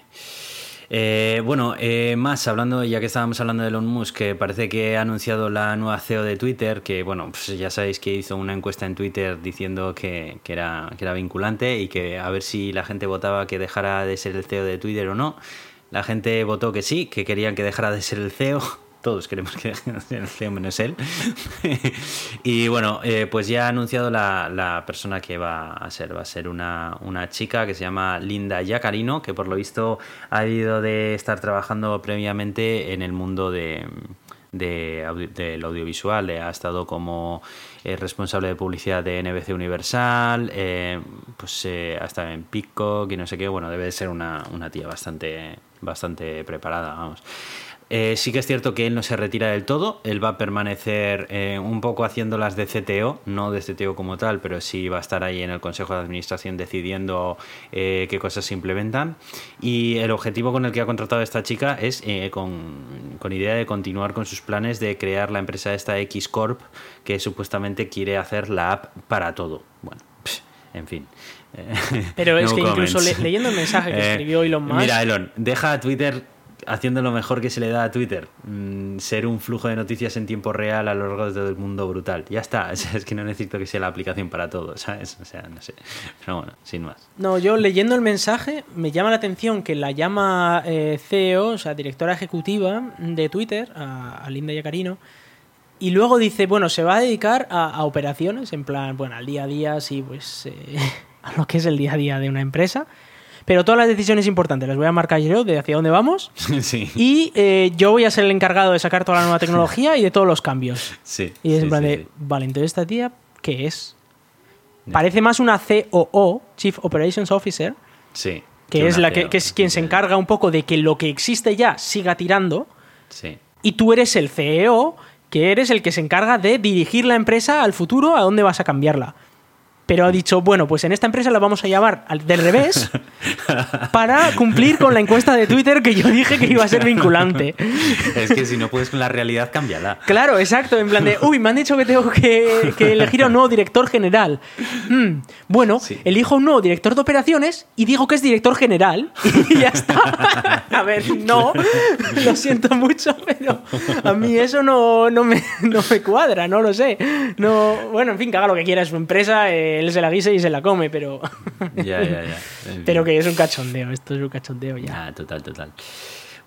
Eh, bueno, eh, más hablando, ya que estábamos hablando de Elon Musk, que parece que ha anunciado la nueva CEO de Twitter, que bueno, pues ya sabéis que hizo una encuesta en Twitter diciendo que, era, que era vinculante y que a ver si la gente votaba que dejara de ser el CEO de Twitter o no. La gente votó que sí, que querían que dejara de ser el CEO todos queremos que el CEO menos él. y bueno, eh, pues ya ha anunciado la, persona que va a ser. Va a ser una, chica que se llama Linda Yacarino, que por lo visto ha ido de estar trabajando previamente en el mundo de, del audiovisual, ha estado como responsable de publicidad de NBC Universal, pues ha estado en Peacock y no sé qué, bueno, debe de ser una, una tía bastante, bastante preparada, vamos. Eh, sí que es cierto que él no se retira del todo, él va a permanecer eh, un poco haciendo las de CTO, no de CTO como tal, pero sí va a estar ahí en el Consejo de Administración decidiendo eh, qué cosas se implementan. Y el objetivo con el que ha contratado a esta chica es con, con, idea de continuar con sus planes de crear la empresa esta X Corp, que supuestamente quiere hacer la app para todo. Bueno, en fin. Pero es que incluso leyendo el mensaje que escribió Elon Musk... Mira, Elon, deja Twitter haciendo lo mejor que se le da a Twitter, mm, ser un flujo de noticias en tiempo real a lo largo de todo el mundo brutal. Ya está, es que no necesito que sea la aplicación para todo, ¿sabes? O sea, no sé. Pero bueno, sin más. No, yo leyendo el mensaje me llama la atención que la llama eh, CEO, o sea, directora ejecutiva de Twitter, a, Linda Yacarino, y luego dice, bueno, se va a dedicar a, operaciones, en plan, bueno, al día a día, sí, pues eh, a lo que es el día a día de una empresa pero todas las decisiones importantes las voy a marcar yo de hacia dónde vamos. Sí. Y eh, yo voy a ser el encargado de sacar toda la nueva tecnología y de todos los cambios. Sí. Y es en plan de, vale, entonces esta tía, ¿qué es? Parece más una COO, Chief Operations Officer. Sí. Que, es, la que, es quien se encarga un poco de que lo que existe ya siga tirando. Sí. Y tú eres el CEO, que eres el que se encarga de dirigir la empresa al futuro, a dónde vas a cambiarla pero ha dicho, bueno, pues en esta empresa la vamos a llamar del revés para cumplir con la encuesta de Twitter que yo dije que iba a ser vinculante. Es que si no puedes con la realidad, cámbiala. Claro, exacto, en plan de, uy, me han dicho que tengo que, elegir a un nuevo director general. Hmm, bueno, elijo un nuevo director de operaciones y digo que es director general y ya está. A ver, no, lo siento mucho, pero a mí eso no, me, me cuadra, no lo sé. No, bueno, en fin, que haga lo que quiera, es su empresa. Eh, él se la guisa y se la come, pero. ya, ya, ya. pero que es un cachondeo, esto es un cachondeo ya. Ah, total, total.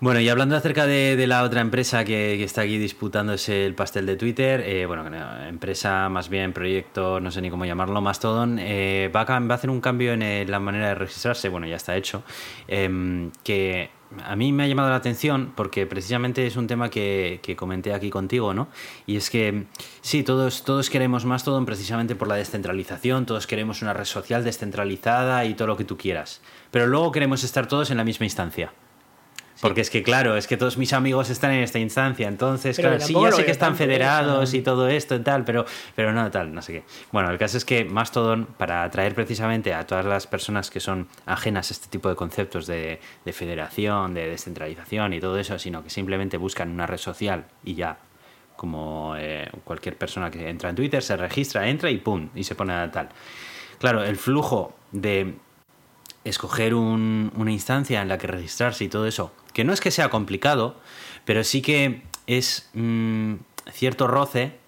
Bueno, y hablando acerca de, la otra empresa que, está aquí disputándose el pastel de Twitter, eh, bueno, empresa más bien, proyecto, no sé ni cómo llamarlo, Mastodon, eh, va, a, va, a, hacer un cambio en la manera de registrarse, bueno, ya está hecho, em, que a mí me ha llamado la atención porque precisamente es un tema que, comenté aquí contigo, ¿no? Y es que sí, todos, todos queremos Mastodon precisamente por la descentralización, todos queremos una red social descentralizada y todo lo que tú quieras, pero luego queremos estar todos en la misma instancia. Porque es que, claro, es que todos mis amigos están en esta instancia, entonces, claro, sí, ya sé que están federados y todo esto y tal, pero, pero no, tal, no sé qué. Bueno, el caso es que Mastodon, para atraer precisamente a todas las personas que son ajenas a este tipo de conceptos de, federación, de descentralización y todo eso, sino que simplemente buscan una red social y ya, como eh, cualquier persona que entra en Twitter, se registra, entra y pum, y se pone a tal. Claro, el flujo de escoger una instancia en la que registrarse y todo eso que no es que sea complicado, pero sí que es mm, cierto roce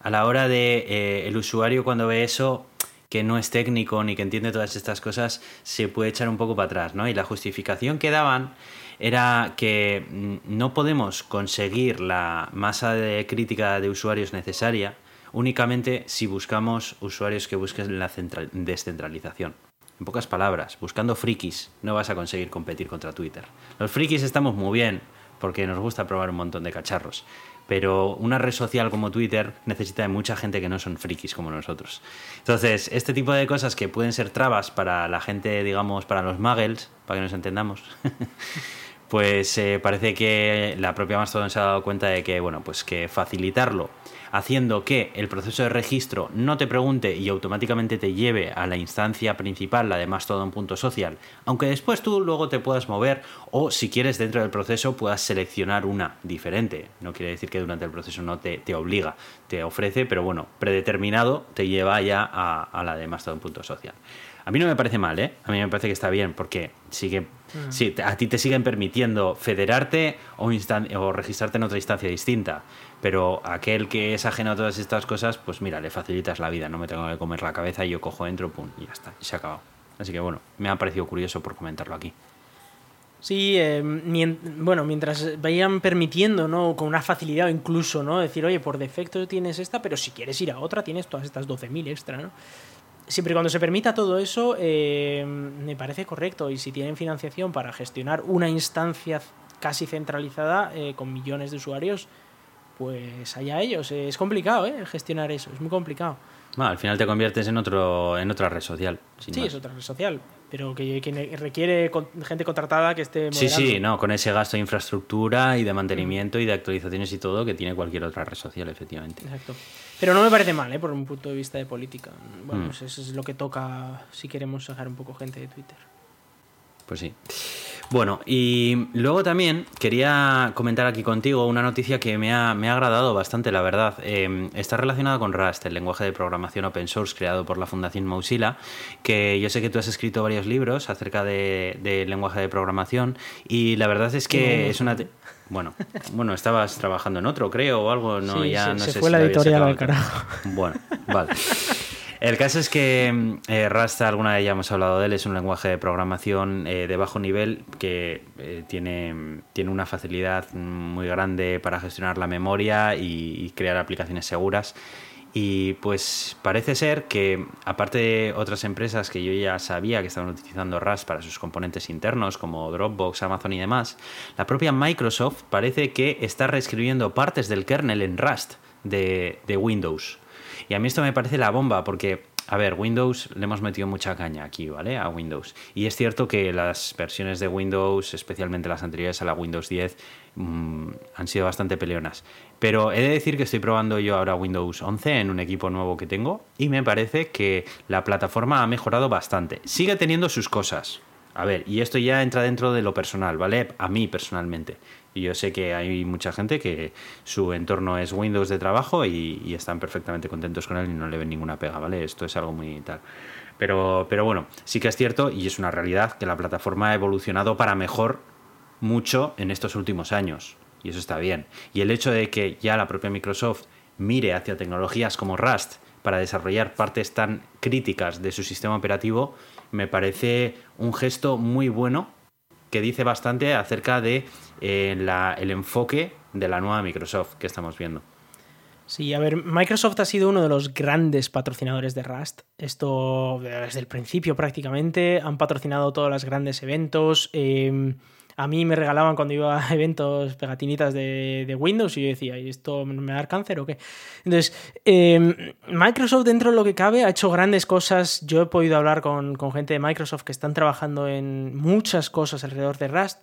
a la hora de eh, el usuario cuando ve eso que no es técnico ni que entiende todas estas cosas, se puede echar un poco para atrás, ¿no? Y la justificación que daban era que mm, no podemos conseguir la masa de crítica de usuarios necesaria únicamente si buscamos usuarios que busquen la descentralización. En pocas palabras, buscando frikis no vas a conseguir competir contra Twitter. Los frikis estamos muy bien porque nos gusta probar un montón de cacharros, pero una red social como Twitter necesita de mucha gente que no son frikis como nosotros. Entonces, este tipo de cosas que pueden ser trabas para la gente, digamos, para los muggles, para que nos entendamos, pues eh, parece que la propia Mastodon se ha dado cuenta de que, bueno, pues que facilitarlo haciendo que el proceso de registro no te pregunte y automáticamente te lleve a la instancia principal, la de Mastodon.social, aunque después tú luego te puedas mover o si quieres dentro del proceso puedas seleccionar una diferente. No quiere decir que durante el proceso no te, te obliga, te ofrece, pero bueno, predeterminado te lleva ya a, a la de Mastodon.social. A mí no me parece mal, ¿eh? A mí me parece que está bien, porque sigue, mm. a ti te siguen permitiendo federarte o, o registrarte en otra instancia distinta. Pero aquel que es ajeno a todas estas cosas, pues mira, le facilitas la vida, no me tengo que comer la cabeza yo cojo, entro, pum, y ya está, y se ha acabado. Así que bueno, me ha parecido curioso por comentarlo aquí. Sí, eh, bueno, mientras vayan permitiendo, ¿no? Con una facilidad o incluso, ¿no? Decir, oye, por defecto tienes esta, pero si quieres ir a otra, tienes todas estas 12.000 extra, ¿no? Siempre y cuando se permita todo eso, eh, me parece correcto. Y si tienen financiación para gestionar una instancia casi centralizada eh, con millones de usuarios, pues allá ellos. Es complicado, ¿eh? Gestionar eso, es muy complicado. al final te conviertes en otro en otra red social. Sí, es otra red social, pero que, requiere gente contratada que esté Sí, sí, no, con ese gasto de infraestructura y de mantenimiento y de actualizaciones y todo que tiene cualquier otra red social, efectivamente. Exacto. Pero no me parece mal, ¿eh? por un punto de vista de política. Bueno, mm. pues eso es lo que toca si queremos sacar un poco gente de Twitter. Pues sí. Bueno, y luego también quería comentar aquí contigo una noticia que me ha, me ha agradado bastante, la verdad. Em, está relacionada con Rust, el lenguaje de programación open source creado por la Fundación Mozilla, que yo sé que tú has escrito varios libros acerca del de lenguaje de programación y la verdad es que es una... Bueno, bueno, estabas trabajando en otro, creo, o algo, no, ya se, no se fue la editorial al carajo. Bueno, vale. El caso es que eh, Rust, alguna vez ya hemos hablado de él, es un lenguaje de programación eh, de bajo nivel que eh, tiene, tiene una facilidad muy grande para gestionar la memoria y, crear aplicaciones seguras. Y pues parece ser que, aparte de otras empresas que yo ya sabía que estaban utilizando Rust para sus componentes internos, como Dropbox, Amazon y demás, la propia Microsoft parece que está reescribiendo partes del kernel en Rust de Windows. Y a mí esto me parece la bomba porque, a ver, Windows le hemos metido mucha caña aquí, ¿vale? A Windows. Y es cierto que las versiones de Windows, especialmente las anteriores a la Windows 10, mm, han sido bastante peleonas. Pero he de decir que estoy probando yo ahora Windows 11 en un equipo nuevo que tengo y me parece que la plataforma ha mejorado bastante. Sigue teniendo sus cosas. A ver, y esto ya entra dentro de lo personal, ¿vale? A mí personalmente. Y yo sé que hay mucha gente que su entorno es Windows de trabajo y, están perfectamente contentos con él y no le ven ninguna pega, ¿vale? Esto es algo muy tal. Pero, pero bueno, sí que es cierto y es una realidad que la plataforma ha evolucionado para mejor mucho en estos últimos años. Y eso está bien. Y el hecho de que ya la propia Microsoft mire hacia tecnologías como Rust para desarrollar partes tan críticas de su sistema operativo me parece un gesto muy bueno que dice bastante acerca de eh, el enfoque de la nueva Microsoft que estamos viendo. Sí, a ver, Microsoft ha sido uno de los grandes patrocinadores de Rust. Esto desde el principio prácticamente. Han patrocinado todos los grandes eventos. Em, a mí me regalaban cuando iba a eventos pegatinitas de, Windows y yo decía, ¿y esto me da cáncer o qué? Entonces, em, Microsoft dentro de lo que cabe ha hecho grandes cosas. Yo he podido hablar con, gente de Microsoft que están trabajando en muchas cosas alrededor de Rust.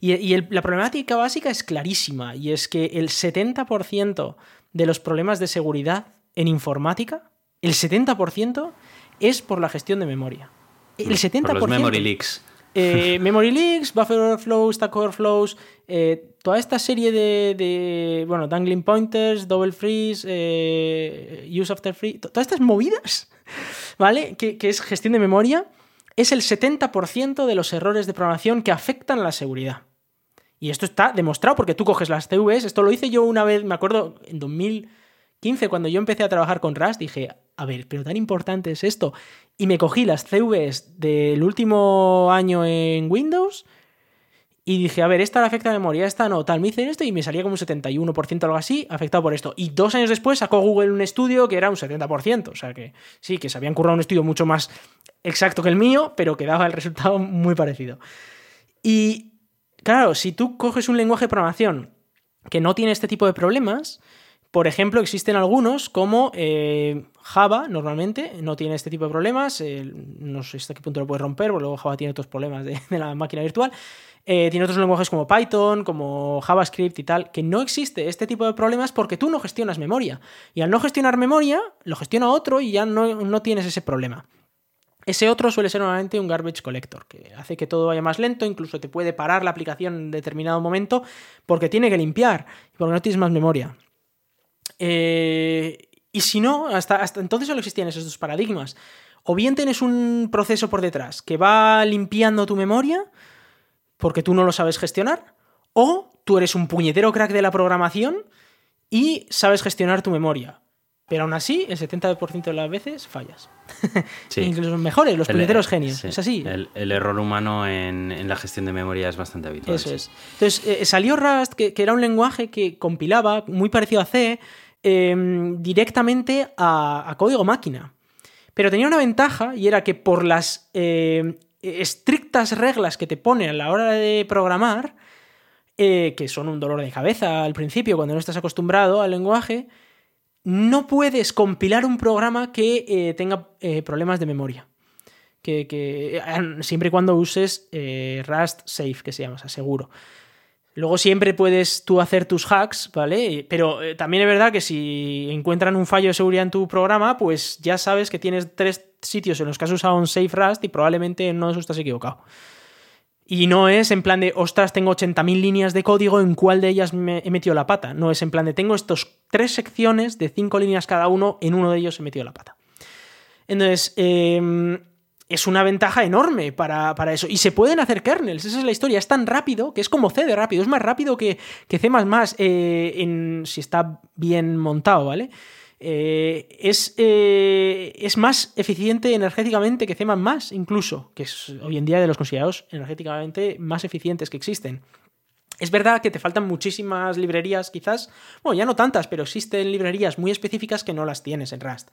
Y, la problemática básica es clarísima y es que el 70% de los problemas de seguridad en informática, el 70% es por la gestión de memoria. El 70%. Por los memory leaks. Eh, memory leaks, buffer overflows, stack overflows, eh, toda esta serie de, bueno, dangling pointers, double freeze, eh, use after free, todas estas movidas, ¿vale? Que, es gestión de memoria, es el 70% de los errores de programación que afectan la seguridad. Y esto está demostrado porque tú coges las CVs, esto lo hice yo una vez, me acuerdo, en 2015, cuando yo empecé a trabajar con Rust, dije, a ver, pero tan importante es esto. Y me cogí las CVs del último año en Windows y dije, a ver, esta afecta a memoria, esta no, tal, me hice esto y me salía como un 71% algo así, afectado por esto. Y dos años después sacó Google un estudio que era un 70%. O sea que sí, que se habían currado un estudio mucho más exacto que el mío, pero que daba el resultado muy parecido. Y claro, si tú coges un lenguaje de programación que no tiene este tipo de problemas, por ejemplo, existen algunos como eh, Java, normalmente, no tiene este tipo de problemas. no sé hasta qué punto lo puedes romper, porque luego Java tiene otros problemas de, la máquina virtual. Eh, tiene otros lenguajes como Python, como JavaScript y tal, que no existe este tipo de problemas porque tú no gestionas memoria. Y al no gestionar memoria, lo gestiona otro y ya no, no tienes ese problema. Ese otro suele ser normalmente un garbage collector, que hace que todo vaya más lento, incluso te puede parar la aplicación en determinado momento porque tiene que limpiar y porque no tienes más memoria. Eh, y si no, hasta, hasta entonces solo existían esos dos paradigmas. O bien tienes un proceso por detrás que va limpiando tu memoria porque tú no lo sabes gestionar, o tú eres un puñetero crack de la programación y sabes gestionar tu memoria. Pero aún así, el 70% de las veces fallas. Sí. Incluso los mejores, los puñeteros genios. Es así. El, error humano en, la gestión de memoria es bastante habitual. Eso es. Entonces, eh, salió Rust, que, era un lenguaje que compilaba, muy parecido a C, Em, directamente a, código máquina. Pero tenía una ventaja y era que por las em, estrictas reglas que te pone a la hora de programar, eh, que son un dolor de cabeza al principio cuando no estás acostumbrado al lenguaje, no puedes compilar un programa que eh, tenga eh, problemas de memoria. Que, siempre y cuando uses Rust Safe, que se llama, o sea, seguro. Luego siempre puedes tú hacer tus hacks, ¿vale? Pero también es verdad que si encuentran un fallo de seguridad en tu programa, pues ya sabes que tienes tres sitios en los que has usado un Safe Rust y probablemente no estás equivocado. Y no es en plan de, ostras, tengo 80.000 líneas de código, ¿en cuál de ellas he metido la pata? No, es en plan de, tengo estos tres secciones de cinco líneas cada uno, en uno de ellos he metido la pata. Entonces, em, es una ventaja enorme para, eso. Y se pueden hacer kernels, esa es la historia. Es tan rápido que es como C de rápido, es más rápido que, que C eh, si está bien montado, ¿vale? Eh, es, eh, es, más eficiente energéticamente que C++, incluso, que es hoy en día de los considerados energéticamente más eficientes que existen. Es verdad que te faltan muchísimas librerías, quizás, bueno, ya no tantas, pero existen librerías muy específicas que no las tienes en Rust.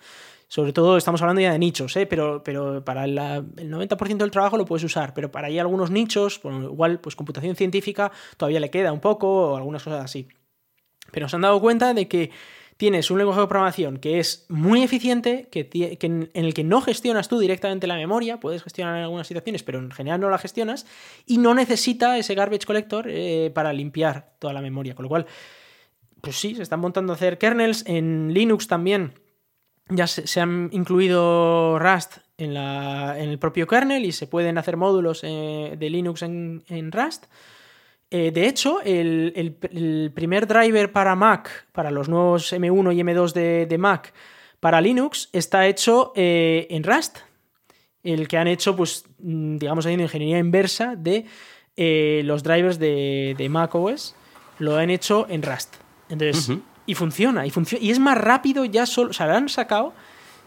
Sobre todo estamos hablando ya de nichos, ¿eh? pero, pero para el 90% del trabajo lo puedes usar, pero para ahí algunos nichos, igual pues computación científica todavía le queda un poco o algunas cosas así. Pero se han dado cuenta de que tienes un lenguaje de programación que es muy eficiente, que, en, el que no gestionas tú directamente la memoria, puedes gestionar en algunas situaciones, pero en general no la gestionas, y no necesita ese garbage collector eh, para limpiar toda la memoria. Con lo cual, pues sí, se están montando a hacer kernels en Linux también. Ya se, han incluido Rust en, el propio kernel y se pueden hacer módulos eh, de Linux en Rust. Eh, de hecho, el, primer driver para Mac, para los nuevos M1 y M2 de, Mac, para Linux, está hecho eh, en Rust. El que han hecho, pues, mm, digamos, haciendo ingeniería inversa de eh, los drivers de, Mac OS, lo han hecho en Rust. Entonces, y funciona, y funciona. Y es más rápido ya solo. O sea, lo han sacado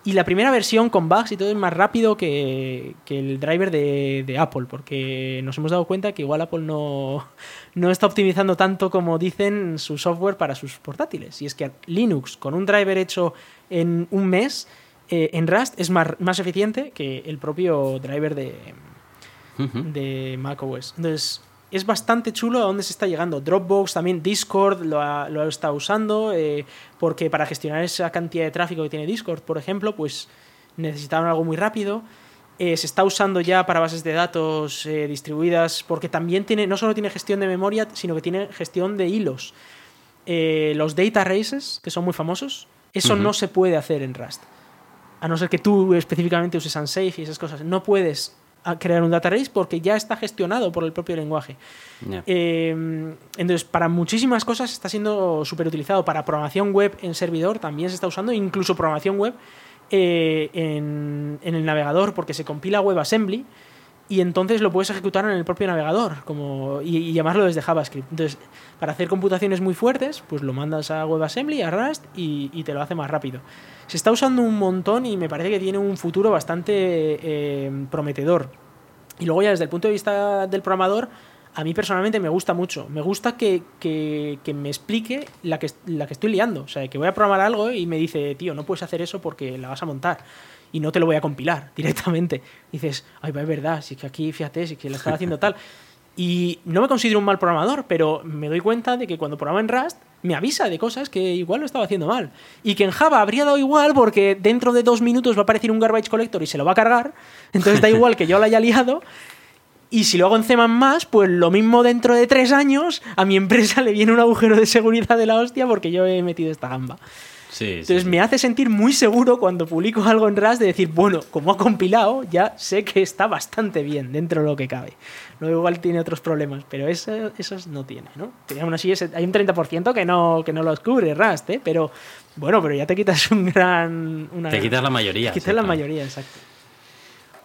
y la primera versión con bugs y todo es más rápido que, el driver de, Apple, porque nos hemos dado cuenta que igual Apple no, no está optimizando tanto como dicen su software para sus portátiles. Y es que Linux, con un driver hecho en un mes, eh, en Rust es más, más eficiente que el propio driver de, de macOS. Entonces, es bastante chulo a dónde se está llegando. Dropbox, también Discord lo ha, lo está usando, eh, porque para gestionar esa cantidad de tráfico que tiene Discord, por ejemplo, pues necesitaban algo muy rápido. Eh, se está usando ya para bases de datos eh, distribuidas, porque también tiene, no solo tiene gestión de memoria, sino que tiene gestión de hilos. los data races, que son muy famosos, eso no se puede hacer en Rust. A no ser que tú específicamente uses Unsafe y esas cosas. No puedes a crear un data race porque ya está gestionado por el propio lenguaje. Em, entonces, para muchísimas cosas está siendo súper utilizado. Para programación web en servidor también se está usando, incluso programación web eh, en, el navegador, porque se compila WebAssembly y entonces lo puedes ejecutar en el propio navegador como, y, llamarlo desde JavaScript. Entonces, para hacer computaciones muy fuertes, pues lo mandas a WebAssembly, a Rust y, te lo hace más rápido. Se está usando un montón y me parece que tiene un futuro bastante eh, prometedor. Y luego ya desde el punto de vista del programador, a mí personalmente me gusta mucho. Me gusta que, me explique la que, la que estoy liando. O sea, que voy a programar algo y me dice, tío, no puedes hacer eso porque la vas a montar y no te lo voy a compilar directamente. dices, ay, es verdad, si es que aquí, fíjate, si es que lo estaba haciendo tal. Y no me considero un mal programador, pero me doy cuenta de que cuando programa en Rust me avisa de cosas que igual lo estaba haciendo mal. Y que en Java habría dado igual porque dentro de dos minutos va a aparecer un garbage collector y se lo va a cargar. Entonces da igual que yo lo haya liado. Y si lo hago en C++, pues lo mismo dentro de tres años a mi empresa le viene un agujero de seguridad de la hostia porque yo he metido esta gamba. Entonces me hace sentir muy seguro cuando publico algo en Rust de decir, bueno, como ha compilado, ya sé que está bastante bien dentro de lo que cabe. Luego igual tiene otros problemas, pero eso, esos no tiene, ¿no? Aún así hay un 30% que no, que no los cubre Rust, ¿eh? Pero bueno, pero ya te quitas un gran... te quitas la mayoría. Te quitas la mayoría, exacto.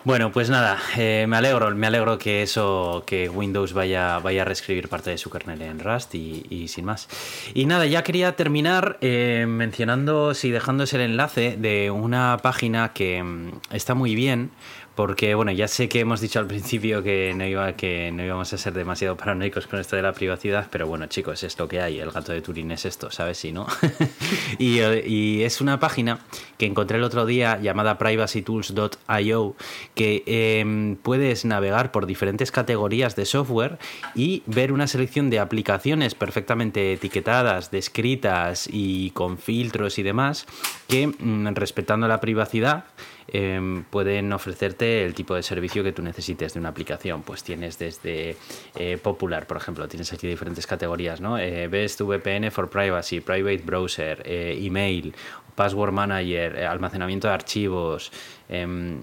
Bueno, pues nada, eh, me alegro, me alegro que eso, que Windows vaya, vaya a reescribir parte de su kernel en Rust y, sin más. Y nada, ya quería terminar eh, mencionando, sí, dejándoos el enlace de una página que mm, está muy bien porque bueno, ya sé que hemos dicho al principio que no iba que no íbamos a ser demasiado paranoicos con esto de la privacidad, pero bueno, chicos, es lo que hay, el gato de Turín es esto, ¿sabes? Si no. y, es una página que encontré el otro día llamada privacytools.io que eh, puedes navegar por diferentes categorías de software y ver una selección de aplicaciones perfectamente etiquetadas, descritas y con filtros y demás que mm, respetando la privacidad Em, pueden ofrecerte el tipo de servicio que tú necesites de una aplicación. Pues tienes desde eh, Popular, por ejemplo, tienes aquí diferentes categorías, ¿no? Eh, Best VPN for Privacy, Private Browser, eh, Email, Password Manager, almacenamiento de archivos, em,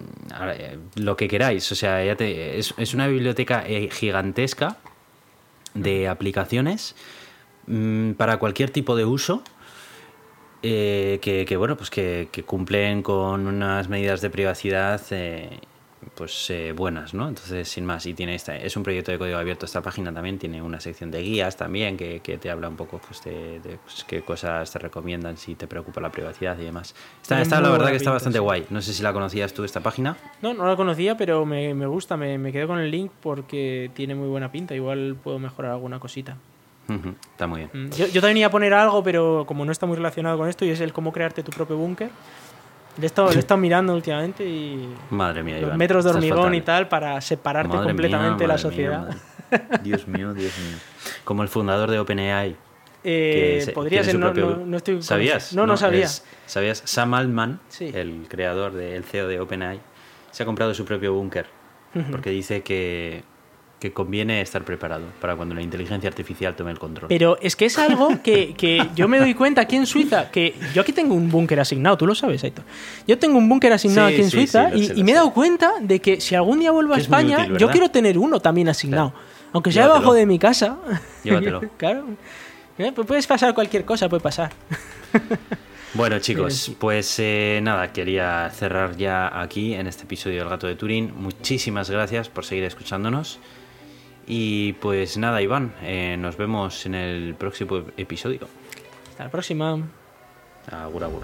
lo que queráis. O sea, es, una biblioteca gigantesca de aplicaciones mm, para cualquier tipo de uso eh, que, bueno, pues que, cumplen con unas medidas de privacidad eh, pues eh, buenas, ¿no? Entonces, sin más, y tiene esta, es un proyecto de código abierto esta página también, tiene una sección de guías también que, te habla un poco pues, de, pues, qué cosas te recomiendan si te preocupa la privacidad y demás. Está, está la verdad que está bastante guay. No sé si la conocías tú esta página. No, no la conocía, pero me, me gusta, me, me quedo con el link porque tiene muy buena pinta. Igual puedo mejorar alguna cosita. Está muy bien. Mm, yo, yo, también iba a poner algo, pero como no está muy relacionado con esto, y es el cómo crearte tu propio búnker. Le he, estado, mirando últimamente y. Madre mía, Los metros de hormigón y tal para separarte completamente de la sociedad. Dios mío, Dios mío. Como el fundador de OpenAI. Eh, podría ser, no, no, estoy ¿Sabías? No, no, sabía. ¿Sabías? Sam Altman, el creador, del CEO de OpenAI, se ha comprado su propio búnker. Porque dice que que conviene estar preparado para cuando la inteligencia artificial tome el control. Pero es que es algo que, que yo me doy cuenta aquí en Suiza, que yo aquí tengo un búnker asignado, tú lo sabes, Aitor. Yo tengo un búnker asignado aquí en Suiza y, me he dado cuenta de que si algún día vuelvo a España, yo quiero tener uno también asignado. Aunque sea debajo de mi casa. Llévatelo. claro. Eh, pues puedes pasar cualquier cosa, puede pasar. Bueno chicos, pues eh, nada, quería cerrar ya aquí en este episodio del Gato de Turín. Muchísimas gracias por seguir escuchándonos. Y pues nada, Iván, eh, nos vemos en el próximo episodio. Hasta la próxima. Agur, agur.